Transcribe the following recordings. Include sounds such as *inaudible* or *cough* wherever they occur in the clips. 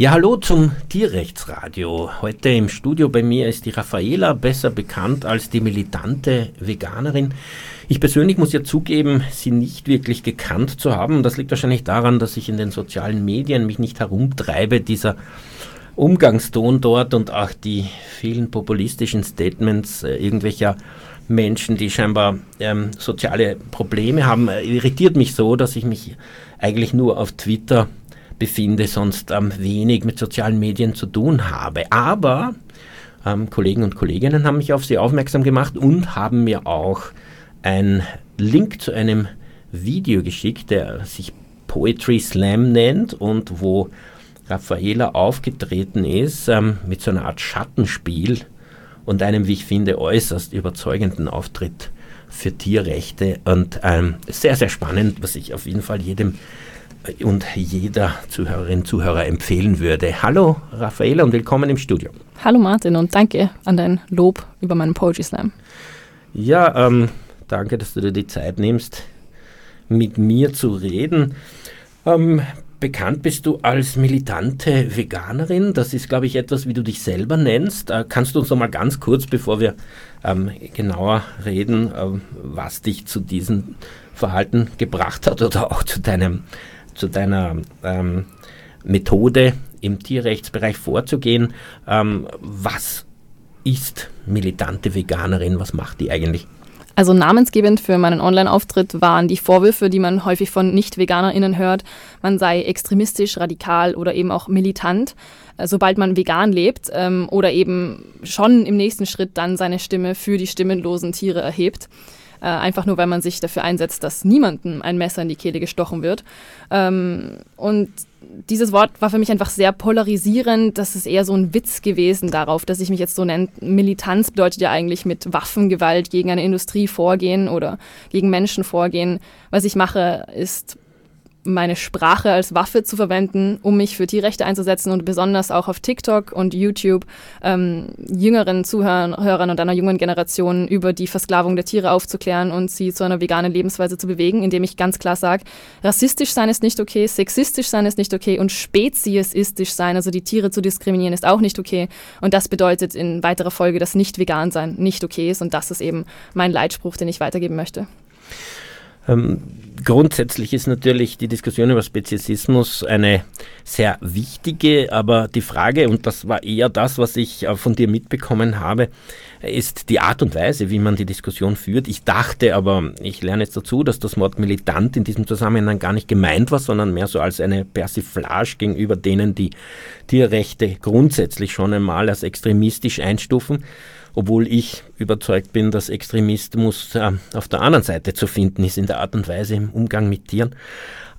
Ja, hallo zum Tierrechtsradio. Heute im Studio bei mir ist die Raffaela, besser bekannt als die militante Veganerin. Ich persönlich muss ja zugeben, sie nicht wirklich gekannt zu haben. Das liegt wahrscheinlich daran, dass ich in den sozialen Medien mich nicht herumtreibe. Dieser Umgangston dort und auch die vielen populistischen Statements äh, irgendwelcher Menschen, die scheinbar ähm, soziale Probleme haben, äh, irritiert mich so, dass ich mich eigentlich nur auf Twitter befinde, sonst ähm, wenig mit sozialen Medien zu tun habe. Aber ähm, Kollegen und Kolleginnen haben mich auf sie aufmerksam gemacht und haben mir auch einen Link zu einem Video geschickt, der sich Poetry Slam nennt und wo Raffaela aufgetreten ist ähm, mit so einer Art Schattenspiel und einem, wie ich finde, äußerst überzeugenden Auftritt für Tierrechte und ähm, sehr, sehr spannend, was ich auf jeden Fall jedem und jeder Zuhörerin, Zuhörer empfehlen würde. Hallo Raffaela und willkommen im Studio. Hallo Martin und danke an dein Lob über meinen Poetry Slam. Ja, ähm, danke, dass du dir die Zeit nimmst, mit mir zu reden. Ähm, bekannt bist du als militante Veganerin. Das ist, glaube ich, etwas, wie du dich selber nennst. Äh, kannst du uns noch mal ganz kurz, bevor wir ähm, genauer reden, äh, was dich zu diesem Verhalten gebracht hat oder auch zu deinem zu deiner ähm, Methode im Tierrechtsbereich vorzugehen. Ähm, was ist militante Veganerin? Was macht die eigentlich? Also namensgebend für meinen Online-Auftritt waren die Vorwürfe, die man häufig von Nicht-VeganerInnen hört, man sei extremistisch, radikal oder eben auch militant, äh, sobald man vegan lebt ähm, oder eben schon im nächsten Schritt dann seine Stimme für die stimmenlosen Tiere erhebt äh, einfach nur weil man sich dafür einsetzt, dass niemandem ein Messer in die Kehle gestochen wird. Ähm, und dieses Wort war für mich einfach sehr polarisierend. Das ist eher so ein Witz gewesen darauf, dass ich mich jetzt so nenne. Militanz bedeutet ja eigentlich mit Waffengewalt gegen eine Industrie vorgehen oder gegen Menschen vorgehen. Was ich mache, ist meine Sprache als Waffe zu verwenden, um mich für Tierrechte einzusetzen und besonders auch auf TikTok und YouTube ähm, jüngeren Zuhörern und einer jungen Generation über die Versklavung der Tiere aufzuklären und sie zu einer veganen Lebensweise zu bewegen, indem ich ganz klar sage, rassistisch sein ist nicht okay, sexistisch sein ist nicht okay und speziesistisch sein, also die Tiere zu diskriminieren, ist auch nicht okay. Und das bedeutet in weiterer Folge, dass nicht vegan sein nicht okay ist und das ist eben mein Leitspruch, den ich weitergeben möchte. Ähm, grundsätzlich ist natürlich die Diskussion über Speziesismus eine sehr wichtige, aber die Frage, und das war eher das, was ich äh, von dir mitbekommen habe, ist die Art und Weise, wie man die Diskussion führt. Ich dachte aber, ich lerne jetzt dazu, dass das Wort militant in diesem Zusammenhang gar nicht gemeint war, sondern mehr so als eine Persiflage gegenüber denen, die Tierrechte grundsätzlich schon einmal als extremistisch einstufen obwohl ich überzeugt bin, dass Extremismus äh, auf der anderen Seite zu finden ist in der Art und Weise im Umgang mit Tieren.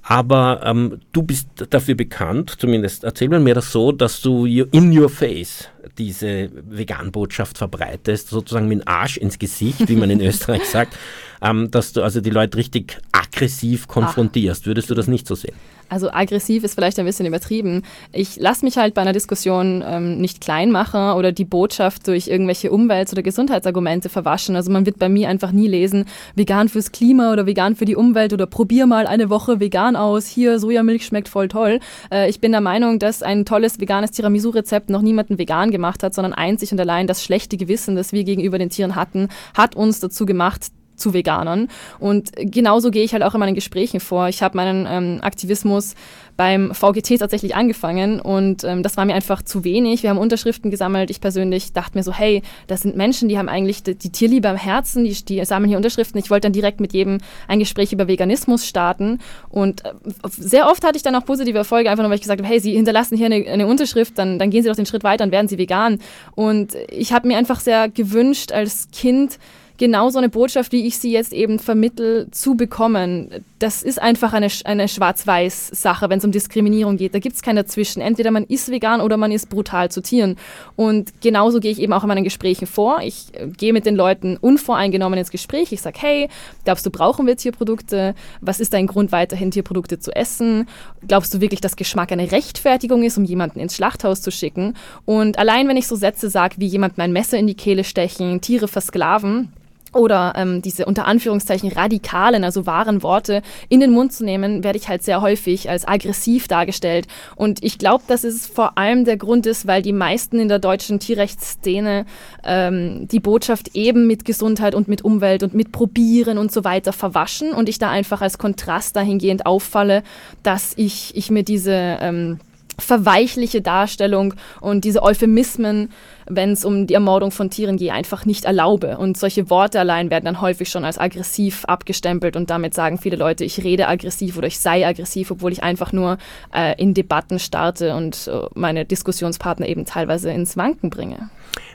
Aber ähm, du bist dafür bekannt, zumindest erzähl mir das so, dass du in your face diese Vegan-Botschaft verbreitest, sozusagen mit dem Arsch ins Gesicht, wie man in *laughs* Österreich sagt, ähm, dass du also die Leute richtig aggressiv konfrontierst. Ach. Würdest du das nicht so sehen? Also aggressiv ist vielleicht ein bisschen übertrieben. Ich lasse mich halt bei einer Diskussion ähm, nicht klein machen oder die Botschaft durch irgendwelche Umwelts- oder Gesundheitsargumente verwaschen. Also man wird bei mir einfach nie lesen, vegan fürs Klima oder vegan für die Umwelt oder probier mal eine Woche vegan aus. Hier, Sojamilch schmeckt voll toll. Äh, ich bin der Meinung, dass ein tolles veganes Tiramisu-Rezept noch niemanden vegan gemacht hat, sondern einzig und allein das schlechte Gewissen, das wir gegenüber den Tieren hatten, hat uns dazu gemacht, zu Veganern. Und genauso gehe ich halt auch in meinen Gesprächen vor. Ich habe meinen ähm, Aktivismus beim VGT tatsächlich angefangen und ähm, das war mir einfach zu wenig. Wir haben Unterschriften gesammelt. Ich persönlich dachte mir so, hey, das sind Menschen, die haben eigentlich die, die Tierliebe am Herzen, die, die, sammeln hier Unterschriften. Ich wollte dann direkt mit jedem ein Gespräch über Veganismus starten und äh, sehr oft hatte ich dann auch positive Erfolge, einfach nur weil ich gesagt habe, hey, Sie hinterlassen hier eine, eine Unterschrift, dann, dann gehen Sie doch den Schritt weiter, dann werden Sie vegan. Und ich habe mir einfach sehr gewünscht als Kind, genau so eine Botschaft, wie ich sie jetzt eben vermittel, zu bekommen. Das ist einfach eine, eine Schwarz-Weiß-Sache, wenn es um Diskriminierung geht. Da gibt es kein Dazwischen. Entweder man ist vegan oder man ist brutal zu Tieren. Und genauso gehe ich eben auch in meinen Gesprächen vor. Ich äh, gehe mit den Leuten unvoreingenommen ins Gespräch. Ich sage, hey, glaubst du, brauchen wir Tierprodukte? Was ist dein Grund, weiterhin Tierprodukte zu essen? Glaubst du wirklich, dass Geschmack eine Rechtfertigung ist, um jemanden ins Schlachthaus zu schicken? Und allein, wenn ich so Sätze sage, wie jemand mein Messer in die Kehle stechen, Tiere versklaven, oder ähm, diese unter Anführungszeichen radikalen, also wahren Worte in den Mund zu nehmen, werde ich halt sehr häufig als aggressiv dargestellt. Und ich glaube, dass es vor allem der Grund ist, weil die meisten in der deutschen Tierrechtsszene ähm, die Botschaft eben mit Gesundheit und mit Umwelt und mit Probieren und so weiter verwaschen und ich da einfach als Kontrast dahingehend auffalle, dass ich, ich mir diese ähm, verweichliche Darstellung und diese Euphemismen, wenn es um die Ermordung von Tieren geht, einfach nicht erlaube. Und solche Worte allein werden dann häufig schon als aggressiv abgestempelt und damit sagen viele Leute, ich rede aggressiv oder ich sei aggressiv, obwohl ich einfach nur äh, in Debatten starte und äh, meine Diskussionspartner eben teilweise ins Wanken bringe.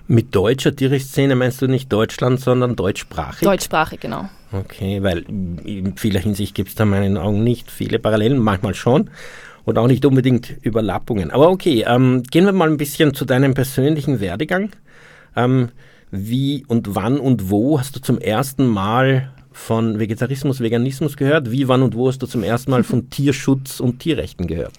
Mit deutscher Tierrechtsszene meinst du nicht Deutschland, sondern deutschsprachig? Deutschsprachig, genau. Okay, weil in vieler Hinsicht gibt es da in meinen Augen nicht viele Parallelen, manchmal schon und auch nicht unbedingt Überlappungen. Aber okay, ähm, gehen wir mal ein bisschen zu deinem persönlichen Werdegang. Ähm, wie und wann und wo hast du zum ersten Mal von Vegetarismus, Veganismus gehört? Wie, wann und wo hast du zum ersten Mal von *laughs* Tierschutz und Tierrechten gehört?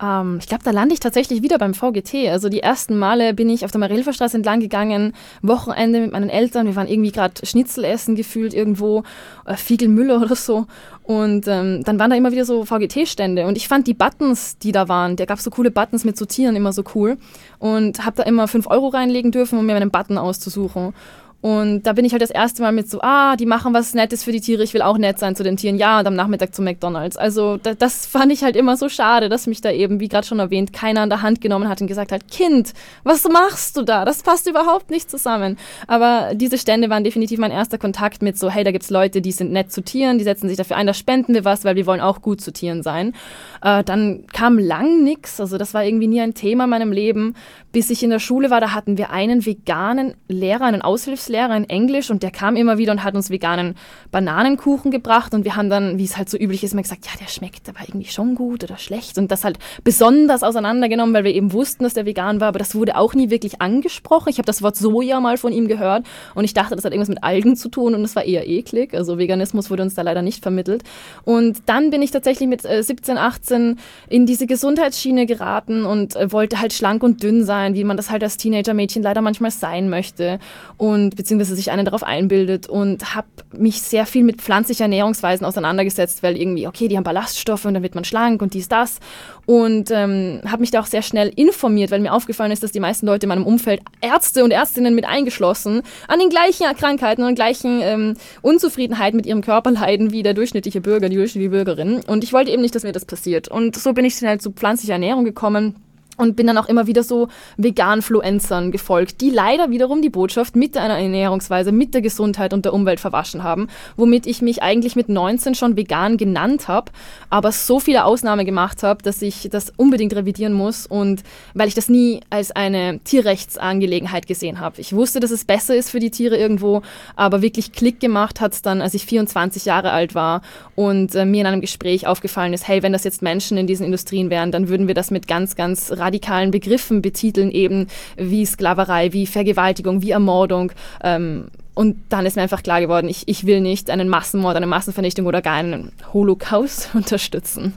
Ähm, ich glaube, da lande ich tatsächlich wieder beim VGT. Also die ersten Male bin ich auf der Marilferstraße entlang gegangen, Wochenende mit meinen Eltern. Wir waren irgendwie gerade Schnitzel essen gefühlt irgendwo, äh, Fiegelmüller oder so. Und ähm, dann waren da immer wieder so VGT-Stände. Und ich fand die Buttons, die da waren, da gab so coole Buttons mit so Tieren immer so cool. Und habe da immer 5 Euro reinlegen dürfen, um mir meinen Button auszusuchen. Und da bin ich halt das erste Mal mit so, ah, die machen was Nettes für die Tiere, ich will auch nett sein zu den Tieren. Ja, und am Nachmittag zu McDonalds. Also da, das fand ich halt immer so schade, dass mich da eben, wie gerade schon erwähnt, keiner an der Hand genommen hat und gesagt hat, Kind, was machst du da? Das passt überhaupt nicht zusammen. Aber diese Stände waren definitiv mein erster Kontakt mit so, hey, da gibt's Leute, die sind nett zu Tieren, die setzen sich dafür ein, da spenden wir was, weil wir wollen auch gut zu Tieren sein. Äh, dann kam lang nix, also das war irgendwie nie ein Thema in meinem Leben. Bis ich in der Schule war, da hatten wir einen veganen Lehrer, einen Aushilfslehrer, Englischlehrer in Englisch und der kam immer wieder und hat uns veganen Bananenkuchen gebracht und wir haben dann, wie es halt so üblich ist, immer gesagt, ja, der schmeckt aber irgendwie schon gut oder schlecht und das halt besonders auseinandergenommen, weil wir eben wussten, dass der vegan war, aber das wurde auch nie wirklich angesprochen. Ich habe das Wort Soja mal von ihm gehört und ich dachte, das hat irgendwas mit Algen zu tun und das war eher eklig. Also Veganismus wurde uns da leider nicht vermittelt. Und dann bin ich tatsächlich mit 17, äh, 18 in diese Gesundheitsschiene geraten und äh, wollte halt schlank und dünn sein, wie man das halt als Teenager-Mädchen leider manchmal sein möchte. Und beziehungsweise sich einen darauf einbildet und habe mich sehr viel mit pflanzlichen Ernährungsweisen auseinandergesetzt, weil irgendwie, okay, die haben Ballaststoffe und dann wird man schlank und dies, das. Und ähm, habe mich da auch sehr schnell informiert, weil mir aufgefallen ist, dass die meisten Leute in meinem Umfeld, Ärzte und Ärztinnen mit eingeschlossen, an den gleichen Krankheiten und gleichen ähm, Unzufriedenheiten mit ihrem Körper leiden wie der durchschnittliche Bürger, die durchschnittliche Bürgerin. Und ich wollte eben nicht, dass mir das passiert. Und so bin ich schnell zu pflanzlicher Ernährung gekommen und bin dann auch immer wieder so Vegan-Fluencern gefolgt, die leider wiederum die Botschaft mit einer Ernährungsweise, mit der Gesundheit und der Umwelt verwaschen haben, womit ich mich eigentlich mit 19 schon vegan genannt habe, aber so viele Ausnahmen gemacht habe, dass ich das unbedingt revidieren muss und weil ich das nie als eine Tierrechtsangelegenheit gesehen habe. Ich wusste, dass es besser ist für die Tiere irgendwo, aber wirklich Klick gemacht hat es dann, als ich 24 Jahre alt war und äh, mir in einem Gespräch aufgefallen ist, hey, wenn das jetzt Menschen in diesen Industrien wären, dann würden wir das mit ganz, ganz radikalen Begriffen betiteln, eben wie Sklaverei, wie Vergewaltigung, wie Ermordung. Ähm, und dann ist mir einfach klar geworden, ich, ich will nicht einen Massenmord, eine Massenvernichtung oder gar einen Holocaust *laughs* unterstützen.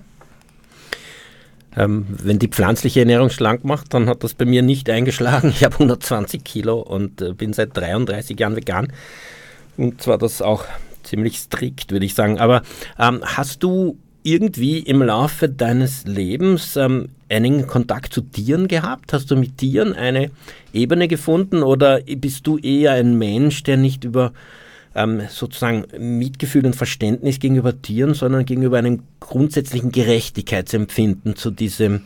Ähm, wenn die pflanzliche Ernährung schlank macht, dann hat das bei mir nicht eingeschlagen. Ich habe 120 Kilo und äh, bin seit 33 Jahren vegan. Und zwar das auch ziemlich strikt, würde ich sagen. Aber ähm, hast du irgendwie im Laufe deines Lebens ähm, einen Kontakt zu Tieren gehabt? Hast du mit Tieren eine Ebene gefunden oder bist du eher ein Mensch, der nicht über ähm, sozusagen Mitgefühl und Verständnis gegenüber Tieren, sondern gegenüber einem grundsätzlichen Gerechtigkeitsempfinden zu diesem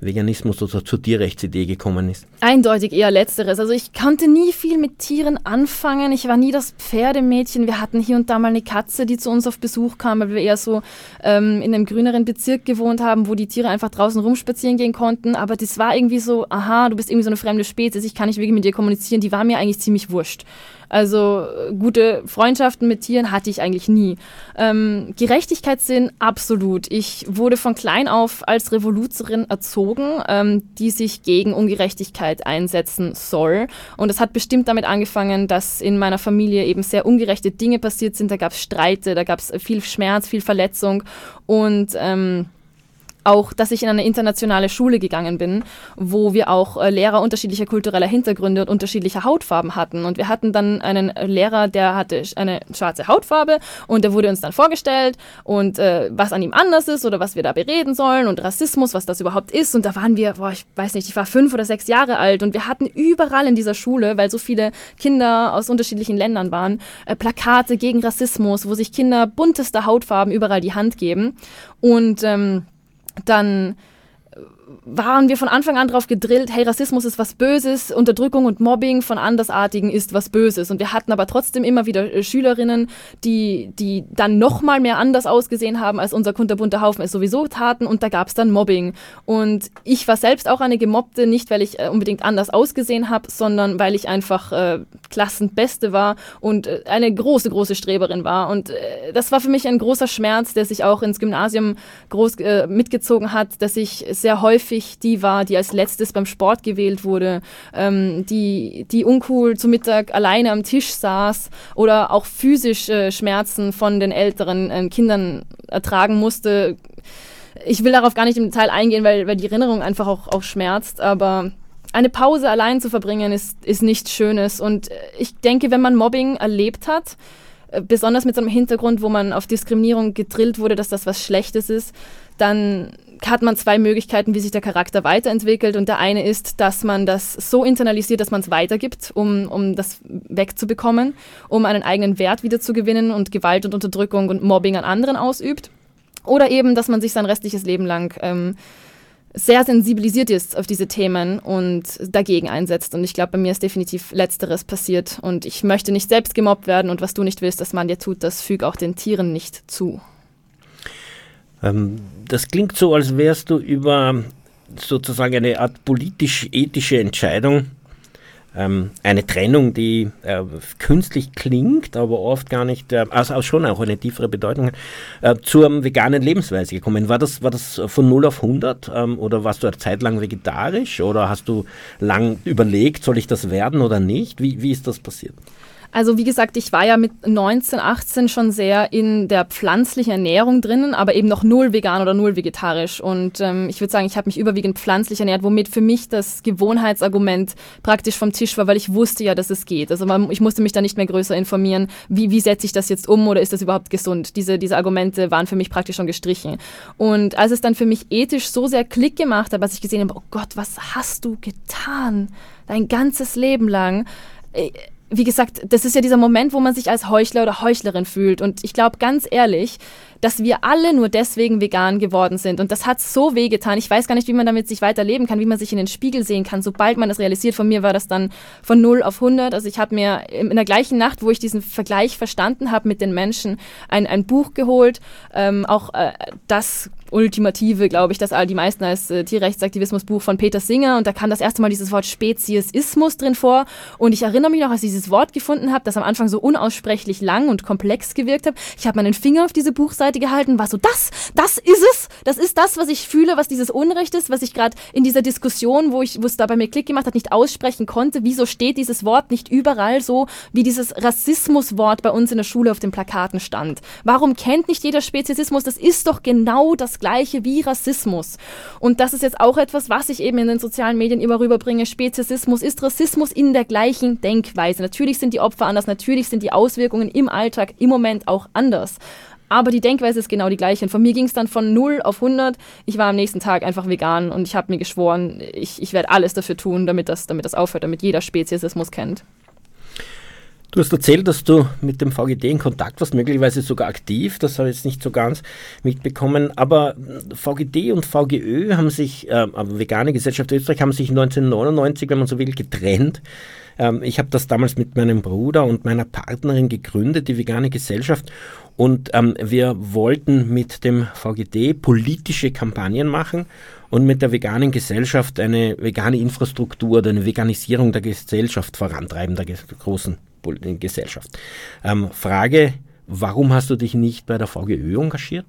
Veganismus oder zur Tierrechtsidee gekommen ist? Eindeutig eher letzteres. Also ich konnte nie viel mit Tieren anfangen. Ich war nie das Pferdemädchen. Wir hatten hier und da mal eine Katze, die zu uns auf Besuch kam, weil wir eher so ähm, in einem grüneren Bezirk gewohnt haben, wo die Tiere einfach draußen rumspazieren gehen konnten. Aber das war irgendwie so, aha, du bist irgendwie so eine fremde Spezies, ich kann nicht wirklich mit dir kommunizieren. Die war mir eigentlich ziemlich wurscht. Also äh, gute Freundschaften mit Tieren hatte ich eigentlich nie. Ähm, Gerechtigkeitssinn, absolut. Ich wurde von klein auf als Revoluzerin erzogen, ähm, die sich gegen Ungerechtigkeit einsetzen soll. Und es hat bestimmt damit angefangen, dass in meiner Familie eben sehr ungerechte Dinge passiert sind. Da gab es Streite, da gab es viel Schmerz, viel Verletzung. Und ähm, auch, dass ich in eine internationale Schule gegangen bin, wo wir auch äh, Lehrer unterschiedlicher kultureller Hintergründe und unterschiedlicher Hautfarben hatten. Und wir hatten dann einen Lehrer, der hatte eine schwarze Hautfarbe und der wurde uns dann vorgestellt und äh, was an ihm anders ist oder was wir da bereden sollen und Rassismus, was das überhaupt ist. Und da waren wir, boah, ich weiß nicht, ich war fünf oder sechs Jahre alt und wir hatten überall in dieser Schule, weil so viele Kinder aus unterschiedlichen Ländern waren, äh, Plakate gegen Rassismus, wo sich Kinder buntester Hautfarben überall die Hand geben. Und ähm, dann waren wir von Anfang an darauf gedrillt, hey, Rassismus ist was Böses, Unterdrückung und Mobbing von Andersartigen ist was Böses. Und wir hatten aber trotzdem immer wieder äh, Schülerinnen, die, die dann noch mal mehr anders ausgesehen haben, als unser kunterbunter Haufen es sowieso taten. Und da gab es dann Mobbing. Und ich war selbst auch eine Gemobbte, nicht weil ich äh, unbedingt anders ausgesehen habe, sondern weil ich einfach äh, Klassenbeste war und äh, eine große, große Streberin war. Und äh, das war für mich ein großer Schmerz, der sich auch ins Gymnasium groß äh, mitgezogen hat, dass ich sehr häufig häufig die war, die als letztes beim Sport gewählt wurde, ähm, die, die uncool zu Mittag alleine am Tisch saß oder auch physische Schmerzen von den älteren äh, Kindern ertragen musste. Ich will darauf gar nicht im Detail eingehen, weil, weil die Erinnerung einfach auch, auch schmerzt, aber eine Pause allein zu verbringen ist, ist nichts Schönes. Und ich denke, wenn man Mobbing erlebt hat, äh, besonders mit so einem Hintergrund, wo man auf Diskriminierung gedrillt wurde, dass das was Schlechtes ist, dann hat man zwei Möglichkeiten, wie sich der Charakter weiterentwickelt. Und der eine ist, dass man das so internalisiert, dass man es weitergibt, um, um das wegzubekommen, um einen eigenen Wert wiederzugewinnen und Gewalt und Unterdrückung und Mobbing an anderen ausübt. Oder eben, dass man sich sein restliches Leben lang ähm, sehr sensibilisiert ist auf diese Themen und dagegen einsetzt. Und ich glaube, bei mir ist definitiv Letzteres passiert. Und ich möchte nicht selbst gemobbt werden. Und was du nicht willst, dass man dir tut, das füge auch den Tieren nicht zu. Ähm, das klingt so, als wärst du über sozusagen eine Art politisch-ethische Entscheidung, ähm, eine Trennung, die äh, künstlich klingt, aber oft gar nicht, äh, also schon auch eine tiefere Bedeutung hat, äh, zur veganen Lebensweise gekommen. War das, war das von 0 auf 100 ähm, oder warst du eine Zeit lang vegetarisch oder hast du lang überlegt, soll ich das werden oder nicht? Wie, wie ist das passiert? Also wie gesagt, ich war ja mit 19, 18 schon sehr in der pflanzlichen Ernährung drinnen, aber eben noch null vegan oder null vegetarisch. Und ähm, ich würde sagen, ich habe mich überwiegend pflanzlich ernährt, womit für mich das Gewohnheitsargument praktisch vom Tisch war, weil ich wusste ja, dass es geht. Also man, ich musste mich da nicht mehr größer informieren, wie, wie setze ich das jetzt um oder ist das überhaupt gesund. Diese, diese Argumente waren für mich praktisch schon gestrichen. Und als es dann für mich ethisch so sehr Klick gemacht hat, als ich gesehen habe, oh Gott, was hast du getan? Dein ganzes Leben lang äh, wie gesagt, das ist ja dieser Moment, wo man sich als Heuchler oder Heuchlerin fühlt. Und ich glaube ganz ehrlich, dass wir alle nur deswegen vegan geworden sind. Und das hat so wehgetan. Ich weiß gar nicht, wie man damit sich weiterleben kann, wie man sich in den Spiegel sehen kann, sobald man das realisiert. Von mir war das dann von 0 auf 100. Also ich habe mir in der gleichen Nacht, wo ich diesen Vergleich verstanden habe mit den Menschen, ein, ein Buch geholt. Ähm, auch äh, das ultimative, glaube ich, das all die meisten als äh, Tierrechtsaktivismusbuch von Peter Singer und da kam das erste Mal dieses Wort Speziesismus drin vor und ich erinnere mich noch, als ich dieses Wort gefunden habe, das am Anfang so unaussprechlich lang und komplex gewirkt hat. Ich habe meinen Finger auf diese Buchseite gehalten, war so, das, das ist es, das ist das, was ich fühle, was dieses Unrecht ist, was ich gerade in dieser Diskussion, wo ich, wo es da bei mir Klick gemacht hat, nicht aussprechen konnte. Wieso steht dieses Wort nicht überall so, wie dieses Rassismuswort bei uns in der Schule auf den Plakaten stand? Warum kennt nicht jeder Speziesismus? Das ist doch genau das Gleiche wie Rassismus. Und das ist jetzt auch etwas, was ich eben in den sozialen Medien immer rüberbringe. Speziesismus ist Rassismus in der gleichen Denkweise. Natürlich sind die Opfer anders, natürlich sind die Auswirkungen im Alltag im Moment auch anders. Aber die Denkweise ist genau die gleiche. Und von mir ging es dann von 0 auf 100. Ich war am nächsten Tag einfach vegan und ich habe mir geschworen, ich, ich werde alles dafür tun, damit das, damit das aufhört, damit jeder Speziesismus kennt. Du hast erzählt, dass du mit dem VGD in Kontakt warst, möglicherweise sogar aktiv. Das habe ich jetzt nicht so ganz mitbekommen. Aber VGD und VGÖ haben sich, äh, Vegane Gesellschaft Österreich, haben sich 1999, wenn man so will, getrennt. Ähm, ich habe das damals mit meinem Bruder und meiner Partnerin gegründet, die Vegane Gesellschaft. Und ähm, wir wollten mit dem VGD politische Kampagnen machen und mit der veganen Gesellschaft eine vegane Infrastruktur oder eine Veganisierung der Gesellschaft vorantreiben, der großen Gesellschaft. Ähm, Frage, warum hast du dich nicht bei der VGÖ engagiert?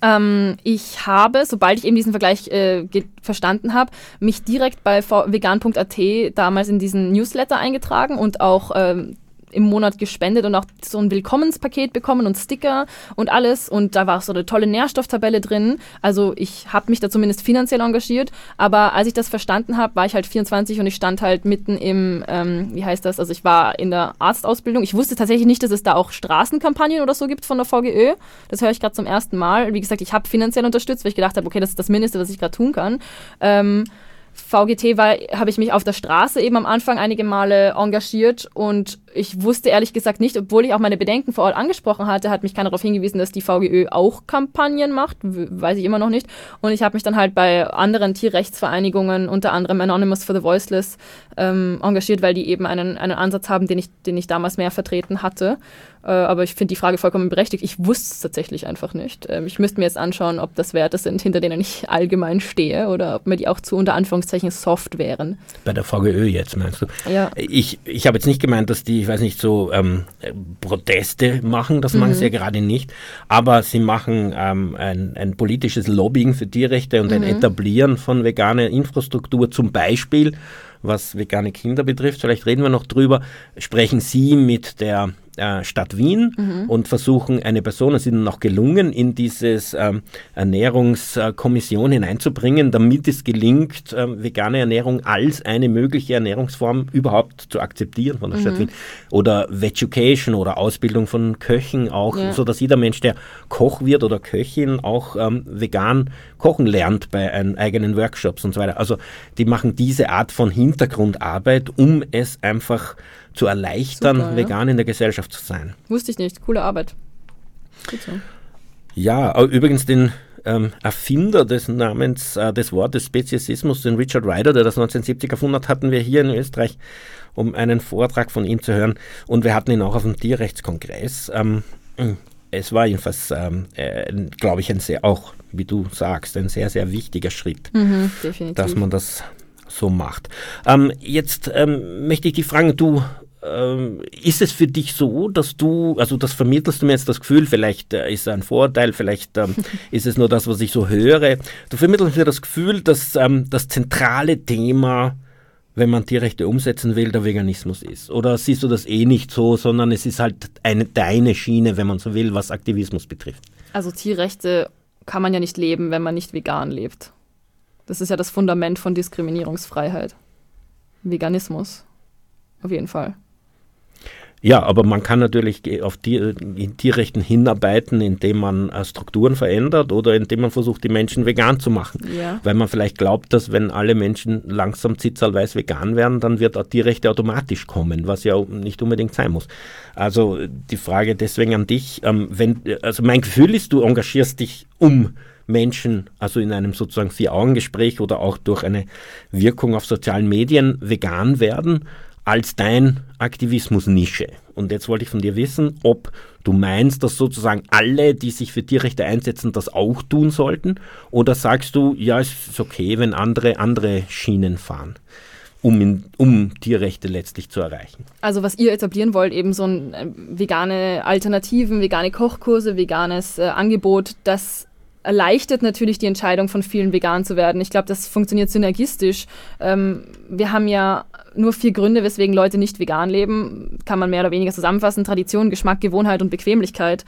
Ähm, ich habe, sobald ich eben diesen Vergleich äh, verstanden habe, mich direkt bei vegan.at damals in diesen Newsletter eingetragen und auch ähm, im Monat gespendet und auch so ein Willkommenspaket bekommen und Sticker und alles. Und da war so eine tolle Nährstofftabelle drin. Also ich habe mich da zumindest finanziell engagiert. Aber als ich das verstanden habe, war ich halt 24 und ich stand halt mitten im, ähm, wie heißt das, also ich war in der Arztausbildung. Ich wusste tatsächlich nicht, dass es da auch Straßenkampagnen oder so gibt von der VGÖ. Das höre ich gerade zum ersten Mal. Wie gesagt, ich habe finanziell unterstützt, weil ich gedacht habe, okay, das ist das Mindeste, was ich gerade tun kann. Ähm, VGT war, habe ich mich auf der Straße eben am Anfang einige Male engagiert und ich wusste ehrlich gesagt nicht, obwohl ich auch meine Bedenken vor Ort angesprochen hatte, hat mich keiner darauf hingewiesen, dass die VGÖ auch Kampagnen macht, weiß ich immer noch nicht. Und ich habe mich dann halt bei anderen Tierrechtsvereinigungen, unter anderem Anonymous for the Voiceless, ähm, engagiert, weil die eben einen, einen Ansatz haben, den ich, den ich damals mehr vertreten hatte. Äh, aber ich finde die Frage vollkommen berechtigt. Ich wusste es tatsächlich einfach nicht. Ähm, ich müsste mir jetzt anschauen, ob das Werte sind, hinter denen ich allgemein stehe oder ob mir die auch zu unter Anführungszeichen soft wären. Bei der VGÖ jetzt meinst du? Ja. Ich, ich habe jetzt nicht gemeint, dass die, ich weiß nicht, so ähm, Proteste machen. Das mhm. machen sie ja gerade nicht. Aber sie machen ähm, ein, ein politisches Lobbying für Tierrechte und mhm. ein Etablieren von veganer Infrastruktur zum Beispiel was vegane Kinder betrifft, vielleicht reden wir noch drüber, sprechen Sie mit der äh, Stadt Wien mhm. und versuchen eine Person, es ist ihnen noch gelungen, in dieses ähm, Ernährungskommission hineinzubringen, damit es gelingt, ähm, vegane Ernährung als eine mögliche Ernährungsform überhaupt zu akzeptieren von der mhm. Stadt Wien. Oder Vegetation oder Ausbildung von Köchen auch, ja. so dass jeder Mensch, der Koch wird oder Köchin, auch ähm, vegan kochen lernt bei eigenen Workshops und so weiter. Also die machen diese Art von Hintergrundarbeit, um es einfach zu erleichtern, Super, ja. vegan in der Gesellschaft zu sein. Wusste ich nicht. Coole Arbeit. Gut so. Ja, übrigens den ähm, Erfinder des Namens, äh, des Wortes Speziesismus, den Richard Ryder, der das 1970 erfunden hat, hatten wir hier in Österreich, um einen Vortrag von ihm zu hören. Und wir hatten ihn auch auf dem Tierrechtskongress. Ähm, es war jedenfalls, ähm, äh, glaube ich, ein sehr, auch wie du sagst, ein sehr, sehr wichtiger Schritt, mhm, dass man das so macht. Ähm, jetzt ähm, möchte ich dich fragen, du ähm, ist es für dich so, dass du, also das vermittelst du mir jetzt das Gefühl, vielleicht äh, ist es ein Vorteil, vielleicht ähm, *laughs* ist es nur das, was ich so höre. Du vermittelst mir das Gefühl, dass ähm, das zentrale Thema, wenn man Tierrechte umsetzen will, der Veganismus ist. Oder siehst du das eh nicht so, sondern es ist halt eine deine Schiene, wenn man so will, was Aktivismus betrifft? Also Tierrechte kann man ja nicht leben, wenn man nicht vegan lebt. Das ist ja das Fundament von Diskriminierungsfreiheit. Veganismus. Auf jeden Fall. Ja, aber man kann natürlich auf Tier, in Tierrechten hinarbeiten, indem man äh, Strukturen verändert oder indem man versucht, die Menschen vegan zu machen. Ja. Weil man vielleicht glaubt, dass wenn alle Menschen langsam zitzalweiß vegan werden, dann wird auch Tierrechte automatisch kommen, was ja nicht unbedingt sein muss. Also die Frage deswegen an dich, ähm, wenn, also mein Gefühl ist, du engagierst dich um Menschen, also in einem sozusagen Vier-Augen-Gespräch oder auch durch eine Wirkung auf sozialen Medien vegan werden als dein Aktivismus-Nische. Und jetzt wollte ich von dir wissen, ob du meinst, dass sozusagen alle, die sich für Tierrechte einsetzen, das auch tun sollten? Oder sagst du, ja, es ist okay, wenn andere andere Schienen fahren? Um, in, um Tierrechte letztlich zu erreichen. Also was ihr etablieren wollt, eben so ein äh, vegane Alternativen, vegane Kochkurse, veganes äh, Angebot, das erleichtert natürlich die Entscheidung von vielen vegan zu werden. Ich glaube, das funktioniert synergistisch. Ähm, wir haben ja nur vier Gründe, weswegen Leute nicht vegan leben, kann man mehr oder weniger zusammenfassen. Tradition, Geschmack, Gewohnheit und Bequemlichkeit.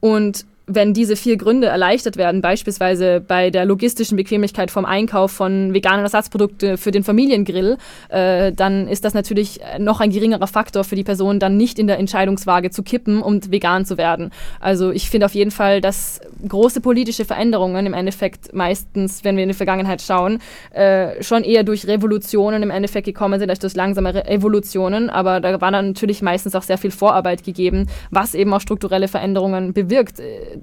Und wenn diese vier Gründe erleichtert werden, beispielsweise bei der logistischen Bequemlichkeit vom Einkauf von veganen Ersatzprodukten für den Familiengrill, äh, dann ist das natürlich noch ein geringerer Faktor für die Person, dann nicht in der Entscheidungswaage zu kippen und vegan zu werden. Also ich finde auf jeden Fall, dass große politische Veränderungen im Endeffekt meistens, wenn wir in die Vergangenheit schauen, äh, schon eher durch Revolutionen im Endeffekt gekommen sind, als durch langsame Evolutionen. Aber da war dann natürlich meistens auch sehr viel Vorarbeit gegeben, was eben auch strukturelle Veränderungen bewirkt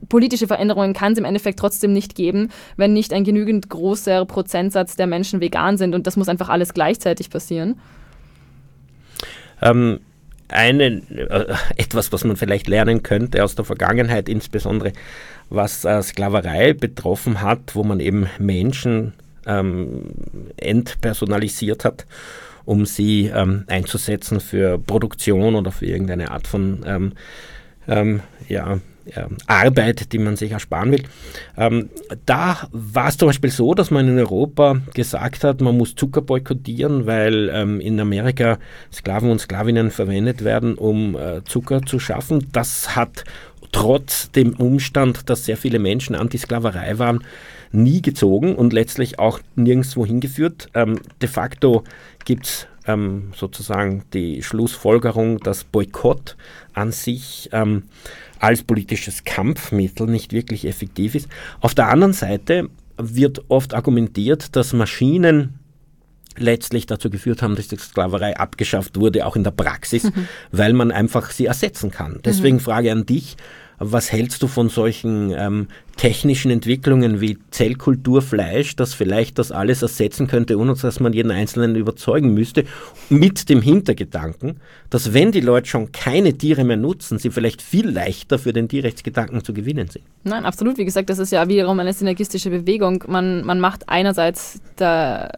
politische Veränderungen kann es im Endeffekt trotzdem nicht geben, wenn nicht ein genügend großer Prozentsatz der Menschen vegan sind. Und das muss einfach alles gleichzeitig passieren. Ähm, eine, äh, etwas, was man vielleicht lernen könnte aus der Vergangenheit, insbesondere was äh, Sklaverei betroffen hat, wo man eben Menschen ähm, entpersonalisiert hat, um sie ähm, einzusetzen für Produktion oder für irgendeine Art von ähm, ähm, ja, Arbeit, die man sich ersparen will. Ähm, da war es zum Beispiel so, dass man in Europa gesagt hat, man muss Zucker boykottieren, weil ähm, in Amerika Sklaven und Sklavinnen verwendet werden, um äh, Zucker zu schaffen. Das hat trotz dem Umstand, dass sehr viele Menschen Antisklaverei waren, nie gezogen und letztlich auch nirgendwo hingeführt. Ähm, de facto gibt es ähm, sozusagen die Schlussfolgerung, dass Boykott an sich ähm, als politisches Kampfmittel nicht wirklich effektiv ist. Auf der anderen Seite wird oft argumentiert, dass Maschinen letztlich dazu geführt haben, dass die Sklaverei abgeschafft wurde, auch in der Praxis, mhm. weil man einfach sie ersetzen kann. Deswegen mhm. Frage an dich, was hältst du von solchen ähm, technischen Entwicklungen wie Zellkulturfleisch, das vielleicht das alles ersetzen könnte, ohne dass man jeden Einzelnen überzeugen müsste, mit dem Hintergedanken, dass wenn die Leute schon keine Tiere mehr nutzen, sie vielleicht viel leichter für den Tierrechtsgedanken zu gewinnen sind? Nein, absolut. Wie gesagt, das ist ja wiederum eine synergistische Bewegung. Man, man macht einerseits der,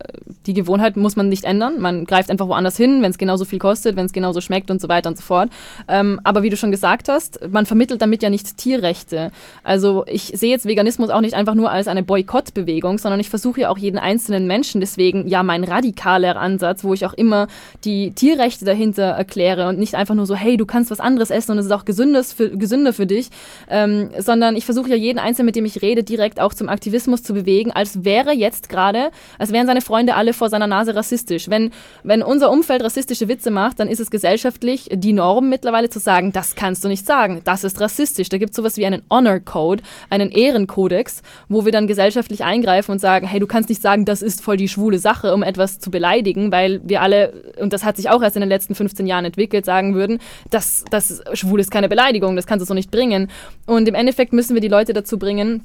die Gewohnheit, muss man nicht ändern. Man greift einfach woanders hin, wenn es genauso viel kostet, wenn es genauso schmeckt und so weiter und so fort. Ähm, aber wie du schon gesagt hast, man vermittelt damit ja nicht Tierrechte. Also ich sehe jetzt Veganismus auch nicht einfach nur als eine Boykottbewegung, sondern ich versuche ja auch jeden einzelnen Menschen. Deswegen ja mein radikaler Ansatz, wo ich auch immer die Tierrechte dahinter erkläre und nicht einfach nur so, hey, du kannst was anderes essen und es ist auch gesündes für, gesünder für dich, ähm, sondern ich versuche ja jeden Einzelnen, mit dem ich rede, direkt auch zum Aktivismus zu bewegen, als wäre jetzt gerade, als wären seine Freunde alle vor seiner Nase rassistisch. Wenn, wenn unser Umfeld rassistische Witze macht, dann ist es gesellschaftlich die Norm mittlerweile zu sagen, das kannst du nicht sagen, das ist rassistisch. Da gibt es sowas wie einen Honor Code, einen Ehrenkodex, wo wir dann gesellschaftlich eingreifen und sagen, hey, du kannst nicht sagen, das ist voll die schwule Sache, um etwas zu beleidigen, weil wir alle, und das hat sich auch erst in den letzten 15 Jahren entwickelt, sagen würden, das, das schwul ist keine Beleidigung, das kannst du so nicht bringen. Und im Endeffekt müssen wir die Leute dazu bringen,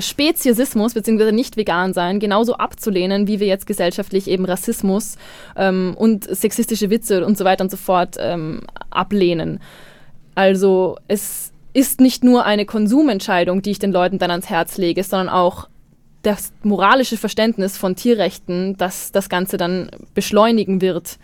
Speziesismus bzw. nicht vegan sein genauso abzulehnen, wie wir jetzt gesellschaftlich eben Rassismus ähm, und sexistische Witze und so weiter und so fort ähm, ablehnen. Also es ist nicht nur eine Konsumentscheidung, die ich den Leuten dann ans Herz lege, sondern auch das moralische Verständnis von Tierrechten, das das Ganze dann beschleunigen wird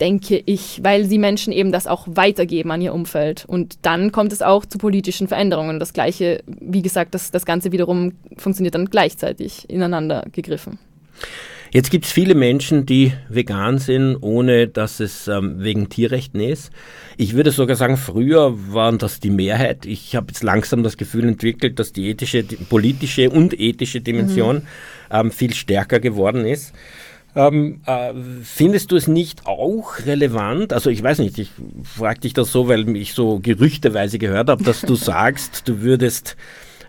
denke ich, weil sie Menschen eben das auch weitergeben an ihr Umfeld. Und dann kommt es auch zu politischen Veränderungen. Das Gleiche, wie gesagt, das, das Ganze wiederum funktioniert dann gleichzeitig ineinander gegriffen. Jetzt gibt es viele Menschen, die vegan sind, ohne dass es ähm, wegen Tierrechten ist. Ich würde sogar sagen, früher waren das die Mehrheit. Ich habe jetzt langsam das Gefühl entwickelt, dass die ethische, die politische und ethische Dimension mhm. ähm, viel stärker geworden ist. Ähm, äh, findest du es nicht auch relevant? Also ich weiß nicht, ich frage dich das so, weil ich so gerüchteweise gehört habe, dass du *laughs* sagst, du würdest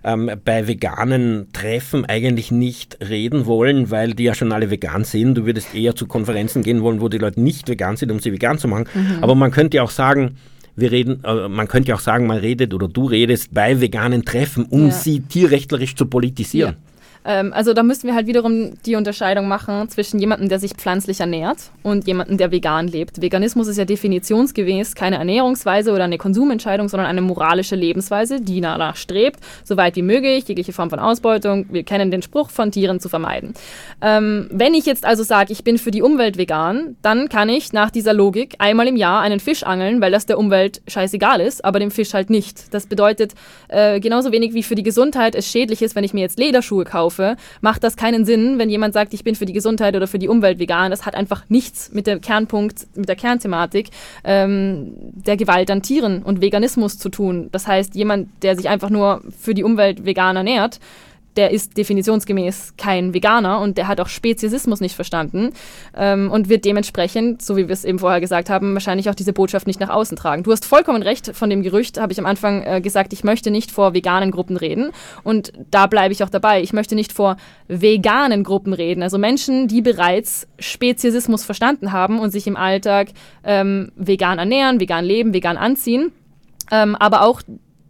ähm, bei veganen Treffen eigentlich nicht reden wollen, weil die ja schon alle vegan sind. Du würdest eher zu Konferenzen gehen wollen, wo die Leute nicht vegan sind, um sie vegan zu machen. Mhm. Aber man könnte ja auch sagen, wir reden, äh, man könnte ja auch sagen, man redet oder du redest bei veganen Treffen, um ja. sie tierrechtlerisch zu politisieren. Ja. Ähm, also da müssen wir halt wiederum die Unterscheidung machen zwischen jemandem, der sich pflanzlich ernährt und jemandem, der vegan lebt. Veganismus ist ja definitionsgemäß keine Ernährungsweise oder eine Konsumentscheidung, sondern eine moralische Lebensweise, die danach strebt, so weit wie möglich, jegliche Form von Ausbeutung, wir kennen den Spruch, von Tieren zu vermeiden. Ähm, wenn ich jetzt also sage, ich bin für die Umwelt vegan, dann kann ich nach dieser Logik einmal im Jahr einen Fisch angeln, weil das der Umwelt scheißegal ist, aber dem Fisch halt nicht. Das bedeutet äh, genauso wenig wie für die Gesundheit es schädlich ist, wenn ich mir jetzt Lederschuhe kaufe, kaufe, macht das keinen Sinn, wenn jemand sagt, ich bin für die Gesundheit oder für die Umwelt vegan. Das hat einfach nichts mit dem Kernpunkt, mit der Kernthematik ähm, der Gewalt an Tieren und Veganismus zu tun. Das heißt, jemand, der sich einfach nur für die Umwelt vegan ernährt, der ist definitionsgemäß kein Veganer und der hat auch Speziesismus nicht verstanden ähm, und wird dementsprechend, so wie wir es eben vorher gesagt haben, wahrscheinlich auch diese Botschaft nicht nach außen tragen. Du hast vollkommen recht, von dem Gerücht habe ich am Anfang äh, gesagt, ich möchte nicht vor veganen Gruppen reden und da bleibe ich auch dabei. Ich möchte nicht vor veganen Gruppen reden, also Menschen, die bereits Speziesismus verstanden haben und sich im Alltag ähm, vegan ernähren, vegan leben, vegan anziehen, ähm, aber auch